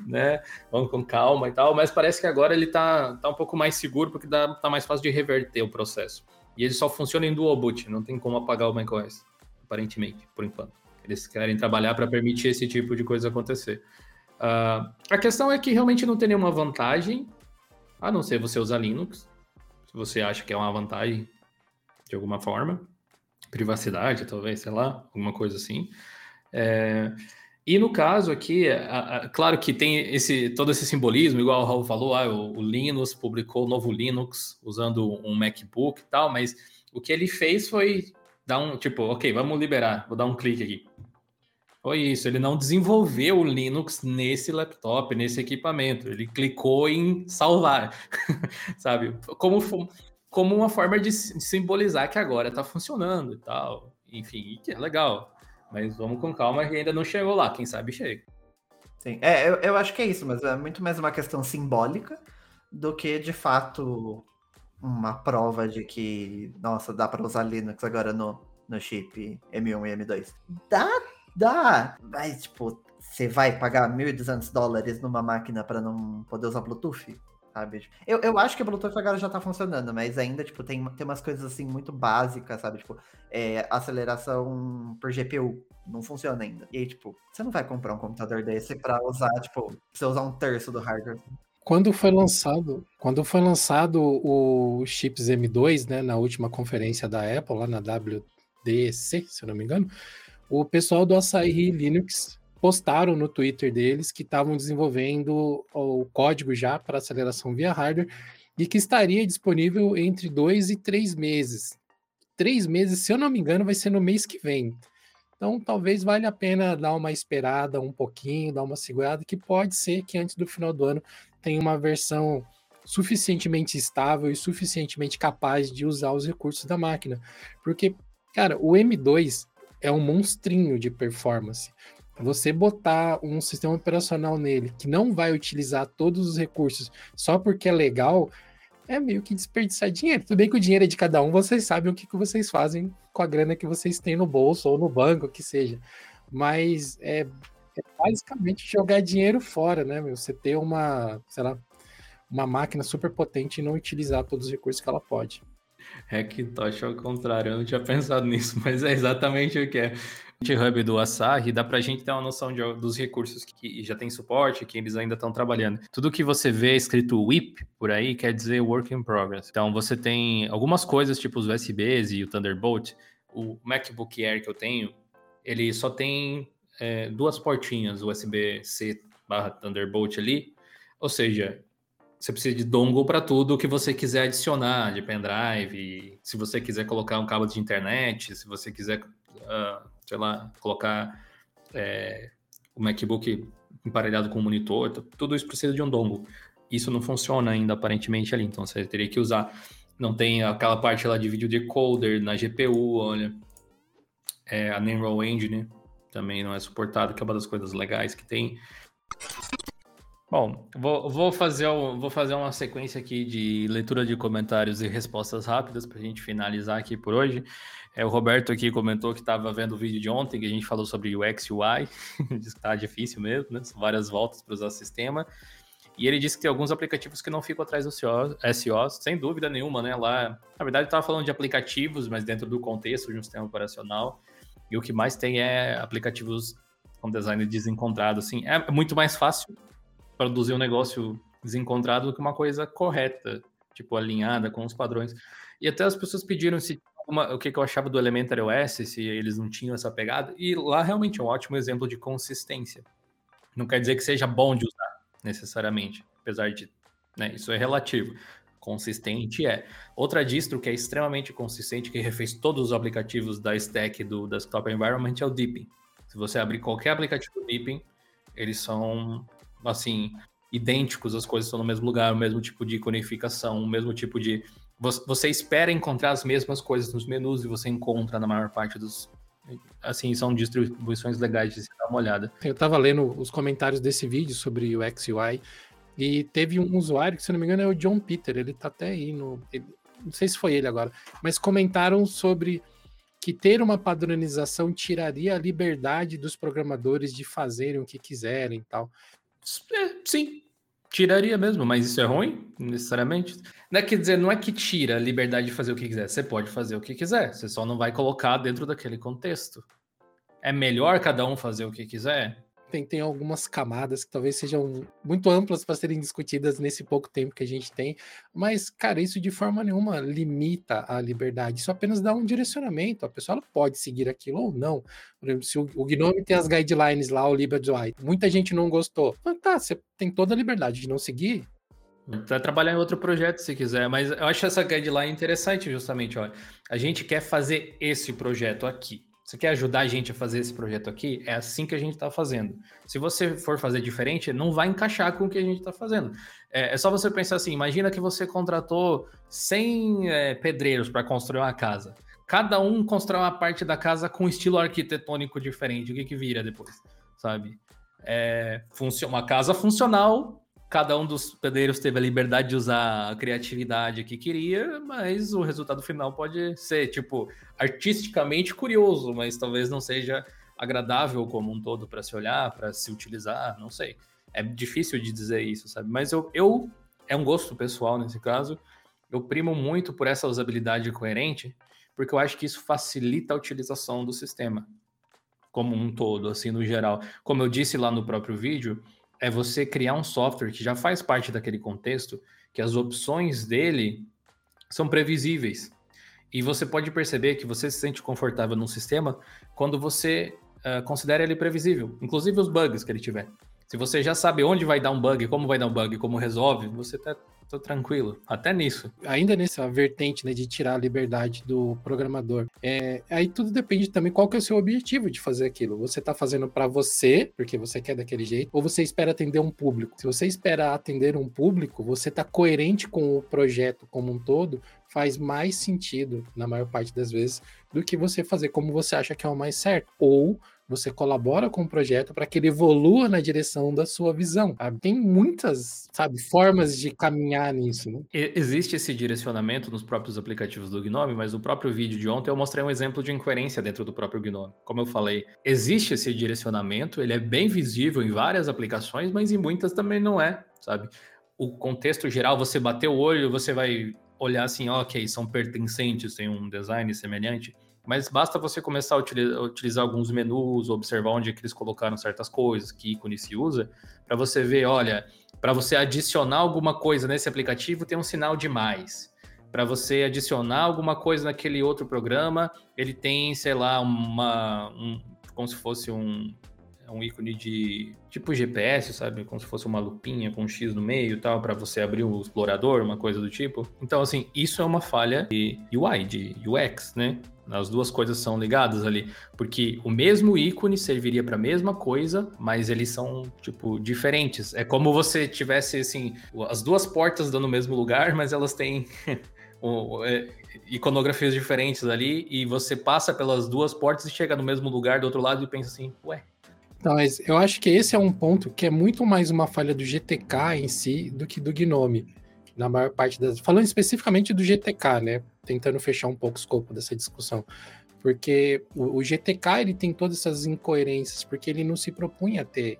Speaker 2: né? Vamos com calma e tal, mas parece que agora ele tá, tá um pouco mais seguro, porque dá, tá mais fácil de reverter o processo. E ele só funciona em dual boot, não tem como apagar o macOS, aparentemente, por enquanto. Eles querem trabalhar para permitir esse tipo de coisa acontecer. Uh, a questão é que realmente não tem nenhuma vantagem, a não ser você usar Linux, se você acha que é uma vantagem de alguma forma. Privacidade, talvez, sei lá, alguma coisa assim. É, e no caso aqui, a, a, claro que tem esse todo esse simbolismo, igual o Raul falou, ah, o, o, Linux publicou o novo Linux usando um MacBook e tal, mas o que ele fez foi dar um tipo, ok, vamos liberar, vou dar um clique aqui. Foi isso, ele não desenvolveu o Linux nesse laptop, nesse equipamento, ele clicou em salvar, sabe? Como, como uma forma de simbolizar que agora está funcionando e tal. Enfim, que é legal. Mas vamos com calma que ainda não chegou lá, quem sabe chega.
Speaker 3: Sim, é, eu, eu acho que é isso, mas é muito mais uma questão simbólica do que de fato uma prova de que, nossa, dá para usar Linux agora no, no chip M1 e M2. Dá, dá, mas tipo, você vai pagar 1.200 dólares numa máquina para não poder usar Bluetooth? Sabe? Eu, eu acho que o Bluetooth agora já tá funcionando, mas ainda, tipo, tem, tem umas coisas, assim, muito básicas, sabe? Tipo, é, aceleração por GPU não funciona ainda. E aí, tipo, você não vai comprar um computador desse pra usar, tipo, você usar um terço do hardware.
Speaker 4: Quando foi lançado, quando foi lançado o chips M2, né, na última conferência da Apple, lá na WDC, se eu não me engano, o pessoal do Asahi Linux postaram no Twitter deles que estavam desenvolvendo o código já para aceleração via hardware e que estaria disponível entre dois e três meses. Três meses, se eu não me engano, vai ser no mês que vem. Então, talvez valha a pena dar uma esperada um pouquinho, dar uma segurada, que pode ser que antes do final do ano tenha uma versão suficientemente estável e suficientemente capaz de usar os recursos da máquina. Porque, cara, o M2 é um monstrinho de performance. Você botar um sistema operacional nele que não vai utilizar todos os recursos só porque é legal, é meio que desperdiçar dinheiro. Tudo bem que o dinheiro é de cada um, vocês sabem o que, que vocês fazem com a grana que vocês têm no bolso ou no banco, que seja. Mas é, é basicamente jogar dinheiro fora, né? Você ter uma, sei lá, uma máquina super potente e não utilizar todos os recursos que ela pode.
Speaker 2: Hackintosh ao contrário, eu não tinha pensado nisso, mas é exatamente o que é. O GitHub do Asahi dá para a gente ter uma noção de, dos recursos que já tem suporte, que eles ainda estão trabalhando. Tudo que você vê escrito WIP por aí quer dizer Work in Progress. Então você tem algumas coisas, tipo os USBs e o Thunderbolt. O MacBook Air que eu tenho, ele só tem é, duas portinhas USB-C barra Thunderbolt ali. Ou seja, você precisa de dongle para tudo que você quiser adicionar, de pendrive, se você quiser colocar um cabo de internet, se você quiser, uh, sei lá, colocar é, o MacBook emparelhado com o monitor, tudo isso precisa de um dongle. Isso não funciona ainda aparentemente ali, então você teria que usar. Não tem aquela parte lá de vídeo decoder na GPU, olha. É, a Neural Engine também não é suportado, que é uma das coisas legais que tem. Bom, vou, vou, fazer, vou fazer uma sequência aqui de leitura de comentários e respostas rápidas para a gente finalizar aqui por hoje. É, o Roberto aqui comentou que estava vendo o vídeo de ontem, que a gente falou sobre UX e UI. Diz que está difícil mesmo, né? São várias voltas para usar o sistema. E ele disse que tem alguns aplicativos que não ficam atrás do SEO, sem dúvida nenhuma, né? Lá, na verdade, estava falando de aplicativos, mas dentro do contexto de um sistema operacional. E o que mais tem é aplicativos com design desencontrado, assim. É muito mais fácil produzir um negócio desencontrado do que uma coisa correta, tipo, alinhada com os padrões. E até as pessoas pediram se uma, o que, que eu achava do Elementary OS, se eles não tinham essa pegada, e lá realmente é um ótimo exemplo de consistência. Não quer dizer que seja bom de usar, necessariamente, apesar de, né, isso é relativo. Consistente é. Outra distro que é extremamente consistente, que refez todos os aplicativos da stack do Desktop Environment é o Deepin. Se você abrir qualquer aplicativo Deepin, eles são assim, idênticos, as coisas estão no mesmo lugar, o mesmo tipo de codificação, o mesmo tipo de. Você espera encontrar as mesmas coisas nos menus e você encontra na maior parte dos. Assim, são distribuições legais de se dar uma olhada.
Speaker 4: Eu estava lendo os comentários desse vídeo sobre o XUI e teve um usuário, que se não me engano é o John Peter, ele tá até aí no. Ele, não sei se foi ele agora, mas comentaram sobre que ter uma padronização tiraria a liberdade dos programadores de fazerem o que quiserem e tal.
Speaker 2: É, sim, tiraria mesmo, mas isso é ruim, necessariamente. Não é quer dizer, não é que tira a liberdade de fazer o que quiser. Você pode fazer o que quiser, você só não vai colocar dentro daquele contexto. É melhor cada um fazer o que quiser?
Speaker 4: Tem, tem algumas camadas que talvez sejam muito amplas para serem discutidas nesse pouco tempo que a gente tem, mas, cara, isso de forma nenhuma limita a liberdade, isso apenas dá um direcionamento, a pessoa pode seguir aquilo ou não. Por exemplo, se o, o Gnome tem as guidelines lá, o LibreDuai, muita gente não gostou, mas tá, você tem toda a liberdade de não seguir,
Speaker 2: Vai trabalhar em outro projeto se quiser, mas eu acho essa guideline interessante, justamente. Olha, a gente quer fazer esse projeto aqui. Você quer ajudar a gente a fazer esse projeto aqui? É assim que a gente está fazendo. Se você for fazer diferente, não vai encaixar com o que a gente está fazendo. É, é, só você pensar assim: imagina que você contratou 100 é, pedreiros para construir uma casa. Cada um constrói uma parte da casa com um estilo arquitetônico diferente. O que, que vira depois? Sabe? É, uma casa funcional cada um dos pedreiros teve a liberdade de usar a criatividade que queria, mas o resultado final pode ser, tipo, artisticamente curioso, mas talvez não seja agradável como um todo para se olhar, para se utilizar, não sei. É difícil de dizer isso, sabe? Mas eu, eu é um gosto pessoal nesse caso. Eu primo muito por essa usabilidade coerente, porque eu acho que isso facilita a utilização do sistema como um todo, assim, no geral. Como eu disse lá no próprio vídeo, é você criar um software que já faz parte daquele contexto, que as opções dele são previsíveis. E você pode perceber que você se sente confortável num sistema quando você uh, considere ele previsível, inclusive os bugs que ele tiver. Se você já sabe onde vai dar um bug, como vai dar um bug, como resolve, você tá tô tranquilo. Até nisso.
Speaker 4: Ainda nessa vertente, né, de tirar a liberdade do programador. É, aí tudo depende também qual que é o seu objetivo de fazer aquilo. Você tá fazendo para você, porque você quer daquele jeito, ou você espera atender um público. Se você espera atender um público, você tá coerente com o projeto como um todo, faz mais sentido, na maior parte das vezes, do que você fazer como você acha que é o mais certo. Ou você colabora com o projeto para que ele evolua na direção da sua visão. Sabe? Tem muitas, sabe, formas de caminhar nisso. Né?
Speaker 2: Existe esse direcionamento nos próprios aplicativos do Gnome, mas no próprio vídeo de ontem eu mostrei um exemplo de incoerência dentro do próprio Gnome. Como eu falei, existe esse direcionamento, ele é bem visível em várias aplicações, mas em muitas também não é, sabe? O contexto geral, você bater o olho, você vai olhar assim, ok, são pertencentes, tem um design semelhante mas basta você começar a utilizar, utilizar alguns menus, observar onde é que eles colocaram certas coisas, que ícone se usa, para você ver, olha, para você adicionar alguma coisa nesse aplicativo tem um sinal de mais. Para você adicionar alguma coisa naquele outro programa, ele tem, sei lá, uma, um, como se fosse um, um ícone de tipo GPS, sabe? Como se fosse uma lupinha com um X no meio e tal, para você abrir o explorador, uma coisa do tipo. Então, assim, isso é uma falha de UI, de UX, né? As duas coisas são ligadas ali, porque o mesmo ícone serviria para a mesma coisa, mas eles são tipo diferentes. É como você tivesse assim, as duas portas dando no mesmo lugar, mas elas têm é, iconografias diferentes ali e você passa pelas duas portas e chega no mesmo lugar do outro lado e pensa assim, ué,
Speaker 4: então, eu acho que esse é um ponto que é muito mais uma falha do GTK em si do que do Gnome. Na maior parte das. Falando especificamente do GTK, né? Tentando fechar um pouco o escopo dessa discussão. Porque o, o GTK ele tem todas essas incoerências, porque ele não se propunha a ter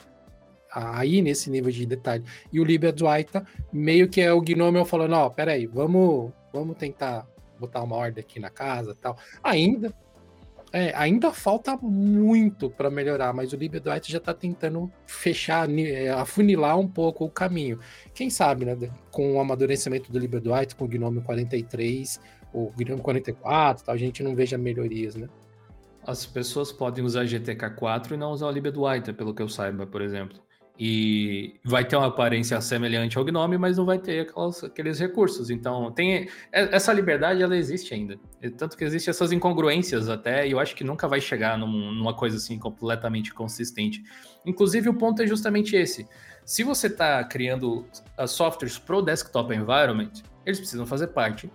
Speaker 4: aí nesse nível de detalhe. E o LibreDuaita meio que é o Gnome falando, ó, oh, peraí, vamos, vamos tentar botar uma ordem aqui na casa tal. Ainda, é, ainda falta muito para melhorar, mas o LibreDuet já está tentando fechar, é, afunilar um pouco o caminho. Quem sabe, né? Com o amadurecimento do LibreDuet, com o Gnome 43, o Gnome 44, tal, a gente não veja melhorias, né?
Speaker 2: As pessoas podem usar GTK4 e não usar o LibreDuet, pelo que eu saiba, por exemplo e vai ter uma aparência semelhante ao Gnome, mas não vai ter aquelas, aqueles recursos. Então, tem essa liberdade, ela existe ainda. Tanto que existem essas incongruências até, e eu acho que nunca vai chegar num, numa coisa assim completamente consistente. Inclusive, o ponto é justamente esse. Se você está criando uh, softwares pro desktop environment, eles precisam fazer parte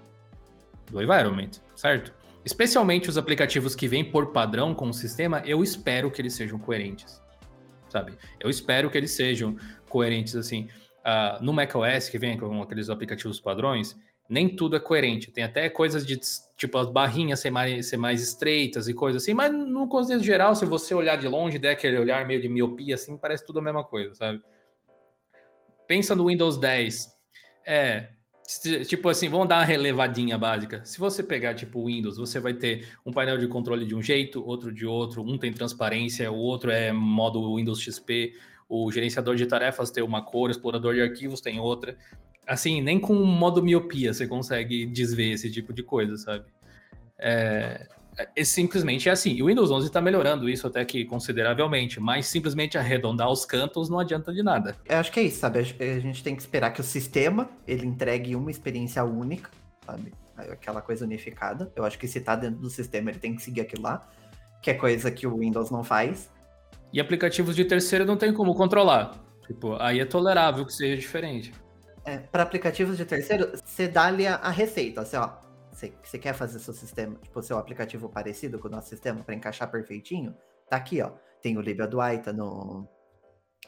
Speaker 2: do environment, certo? Especialmente os aplicativos que vêm por padrão com o sistema, eu espero que eles sejam coerentes sabe? Eu espero que eles sejam coerentes assim. Uh, no macOS, que vem com aqueles aplicativos padrões, nem tudo é coerente. Tem até coisas de tipo as barrinhas ser mais, ser mais estreitas e coisas assim, mas no contexto geral, se você olhar de longe, der aquele olhar meio de miopia, assim, parece tudo a mesma coisa, sabe? Pensa no Windows 10. É, Tipo assim, vamos dar uma relevadinha básica. Se você pegar tipo Windows, você vai ter um painel de controle de um jeito, outro de outro, um tem transparência, o outro é modo Windows XP, o gerenciador de tarefas tem uma cor, o explorador de arquivos tem outra. Assim, nem com modo miopia você consegue desver esse tipo de coisa, sabe? É, é, simplesmente é assim. E o Windows 11 está melhorando isso até que consideravelmente, mas simplesmente arredondar os cantos não adianta de nada.
Speaker 3: Eu acho que é isso, sabe? A gente tem que esperar que o sistema ele entregue uma experiência única, sabe? Aquela coisa unificada. Eu acho que se tá dentro do sistema, ele tem que seguir aquilo lá, que é coisa que o Windows não faz.
Speaker 2: E aplicativos de terceiro não tem como controlar. Tipo, aí é tolerável que seja diferente.
Speaker 3: É, para aplicativos de terceiro, você dá-lhe a, a receita, assim, ó você, quer fazer seu sistema, tipo, seu aplicativo parecido com o nosso sistema para encaixar perfeitinho? Tá aqui, ó. Tem o LibreDuaita no,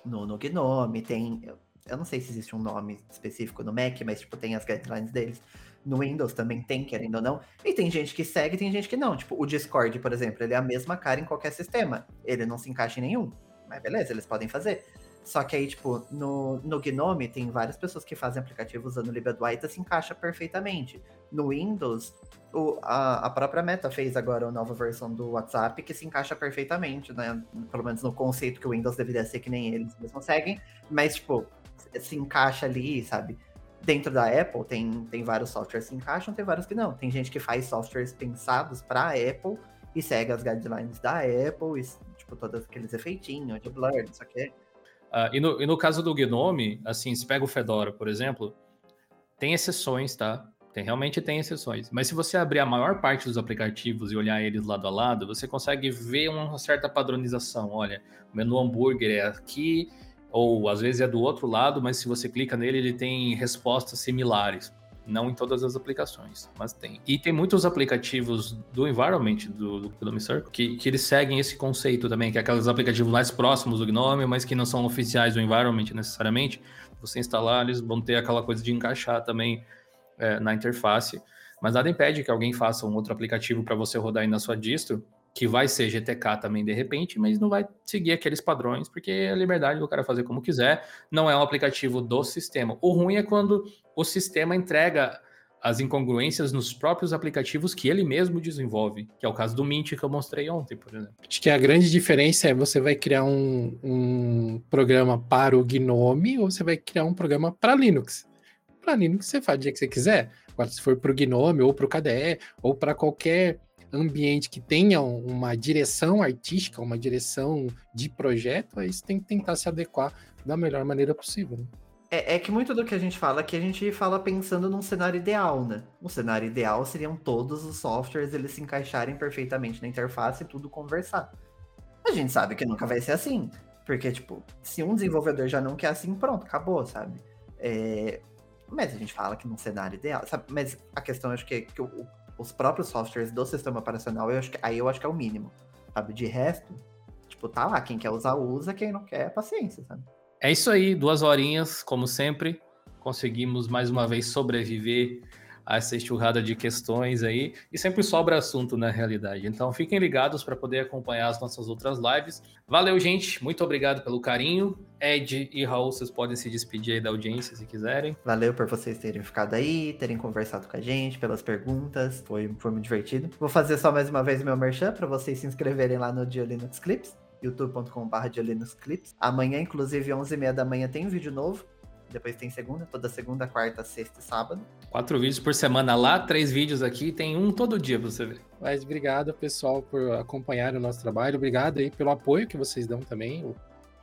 Speaker 3: no, no Gnome, tem. Eu não sei se existe um nome específico no Mac, mas tipo, tem as guidelines deles. No Windows também tem, querendo ou não. E tem gente que segue, tem gente que não. Tipo, o Discord, por exemplo, ele é a mesma cara em qualquer sistema. Ele não se encaixa em nenhum. Mas beleza, eles podem fazer. Só que aí, tipo, no, no Gnome tem várias pessoas que fazem aplicativo usando o LibreDuaita se encaixa perfeitamente. No Windows, o, a, a própria Meta fez agora uma nova versão do WhatsApp que se encaixa perfeitamente, né? Pelo menos no conceito que o Windows deveria ser que nem eles, eles conseguem. Mas, tipo, se encaixa ali, sabe? Dentro da Apple tem, tem vários softwares que encaixam, tem vários que não. Tem gente que faz softwares pensados para a Apple e segue as guidelines da Apple. E, tipo, todos aqueles efeitinhos de blur, não sei o quê.
Speaker 2: Uh, e, no, e no caso do Gnome, assim, se pega o Fedora, por exemplo, tem exceções, tá? Tem, realmente tem exceções. Mas se você abrir a maior parte dos aplicativos e olhar eles lado a lado, você consegue ver uma certa padronização. Olha, o menu hambúrguer é aqui, ou às vezes é do outro lado, mas se você clica nele, ele tem respostas similares. Não em todas as aplicações, mas tem. E tem muitos aplicativos do environment do, do Gnome Circle que, que eles seguem esse conceito também, que é aqueles aplicativos mais próximos do Gnome, mas que não são oficiais do environment necessariamente. Você instalar, eles vão ter aquela coisa de encaixar também é, na interface. Mas nada impede que alguém faça um outro aplicativo para você rodar aí na sua distro que vai ser GTK também de repente, mas não vai seguir aqueles padrões, porque é a liberdade do cara fazer como quiser, não é um aplicativo do sistema. O ruim é quando o sistema entrega as incongruências nos próprios aplicativos que ele mesmo desenvolve, que é o caso do Mint que eu mostrei ontem, por exemplo.
Speaker 4: Acho que a grande diferença é você vai criar um, um programa para o Gnome ou você vai criar um programa para Linux. Para Linux você faz o dia que você quiser. Agora, se for para o Gnome ou para o KDE ou para qualquer ambiente que tenha uma direção artística, uma direção de projeto, aí você tem que tentar se adequar da melhor maneira possível. Né?
Speaker 3: É, é, que muito do que a gente fala que a gente fala pensando num cenário ideal, né? Um cenário ideal seriam todos os softwares eles se encaixarem perfeitamente na interface e tudo conversar. A gente sabe que nunca vai ser assim. Porque, tipo, se um desenvolvedor já não quer assim, pronto, acabou, sabe? É... Mas a gente fala que num cenário ideal, sabe? Mas a questão, acho que, é que o, os próprios softwares do sistema operacional, eu acho que, aí eu acho que é o mínimo, sabe? De resto, tipo, tá lá, quem quer usar, usa, quem não quer, paciência, sabe?
Speaker 2: É isso aí, duas horinhas, como sempre. Conseguimos mais uma vez sobreviver essa enxurrada de questões aí, e sempre sobra assunto na realidade. Então fiquem ligados para poder acompanhar as nossas outras lives. Valeu, gente, muito obrigado pelo carinho. Ed e Raul, vocês podem se despedir aí da audiência se quiserem.
Speaker 3: Valeu por vocês terem ficado aí, terem conversado com a gente, pelas perguntas, foi, foi muito divertido. Vou fazer só mais uma vez meu merchan para vocês se inscreverem lá no Dia Linux Clips youtube.com.br Clips. Amanhã, inclusive, 11h30 da manhã, tem um vídeo novo. Depois tem segunda, toda segunda, quarta, sexta e sábado.
Speaker 2: Quatro vídeos por semana lá, três vídeos aqui, tem um todo dia pra você ver.
Speaker 4: Mas obrigado, pessoal, por acompanhar o nosso trabalho. Obrigado aí pelo apoio que vocês dão também.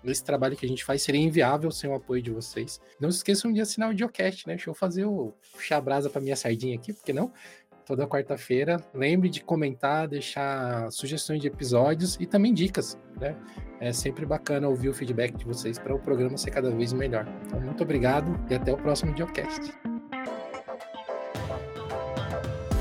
Speaker 4: Esse trabalho que a gente faz seria inviável sem o apoio de vocês. Não se esqueçam de assinar o Diocast, né? Deixa eu fazer o puxar brasa pra minha sardinha aqui, porque não? Toda quarta-feira. Lembre de comentar, deixar sugestões de episódios e também dicas, né? É sempre bacana ouvir o feedback de vocês para o programa ser cada vez melhor. Então, muito obrigado e até o próximo Diocast.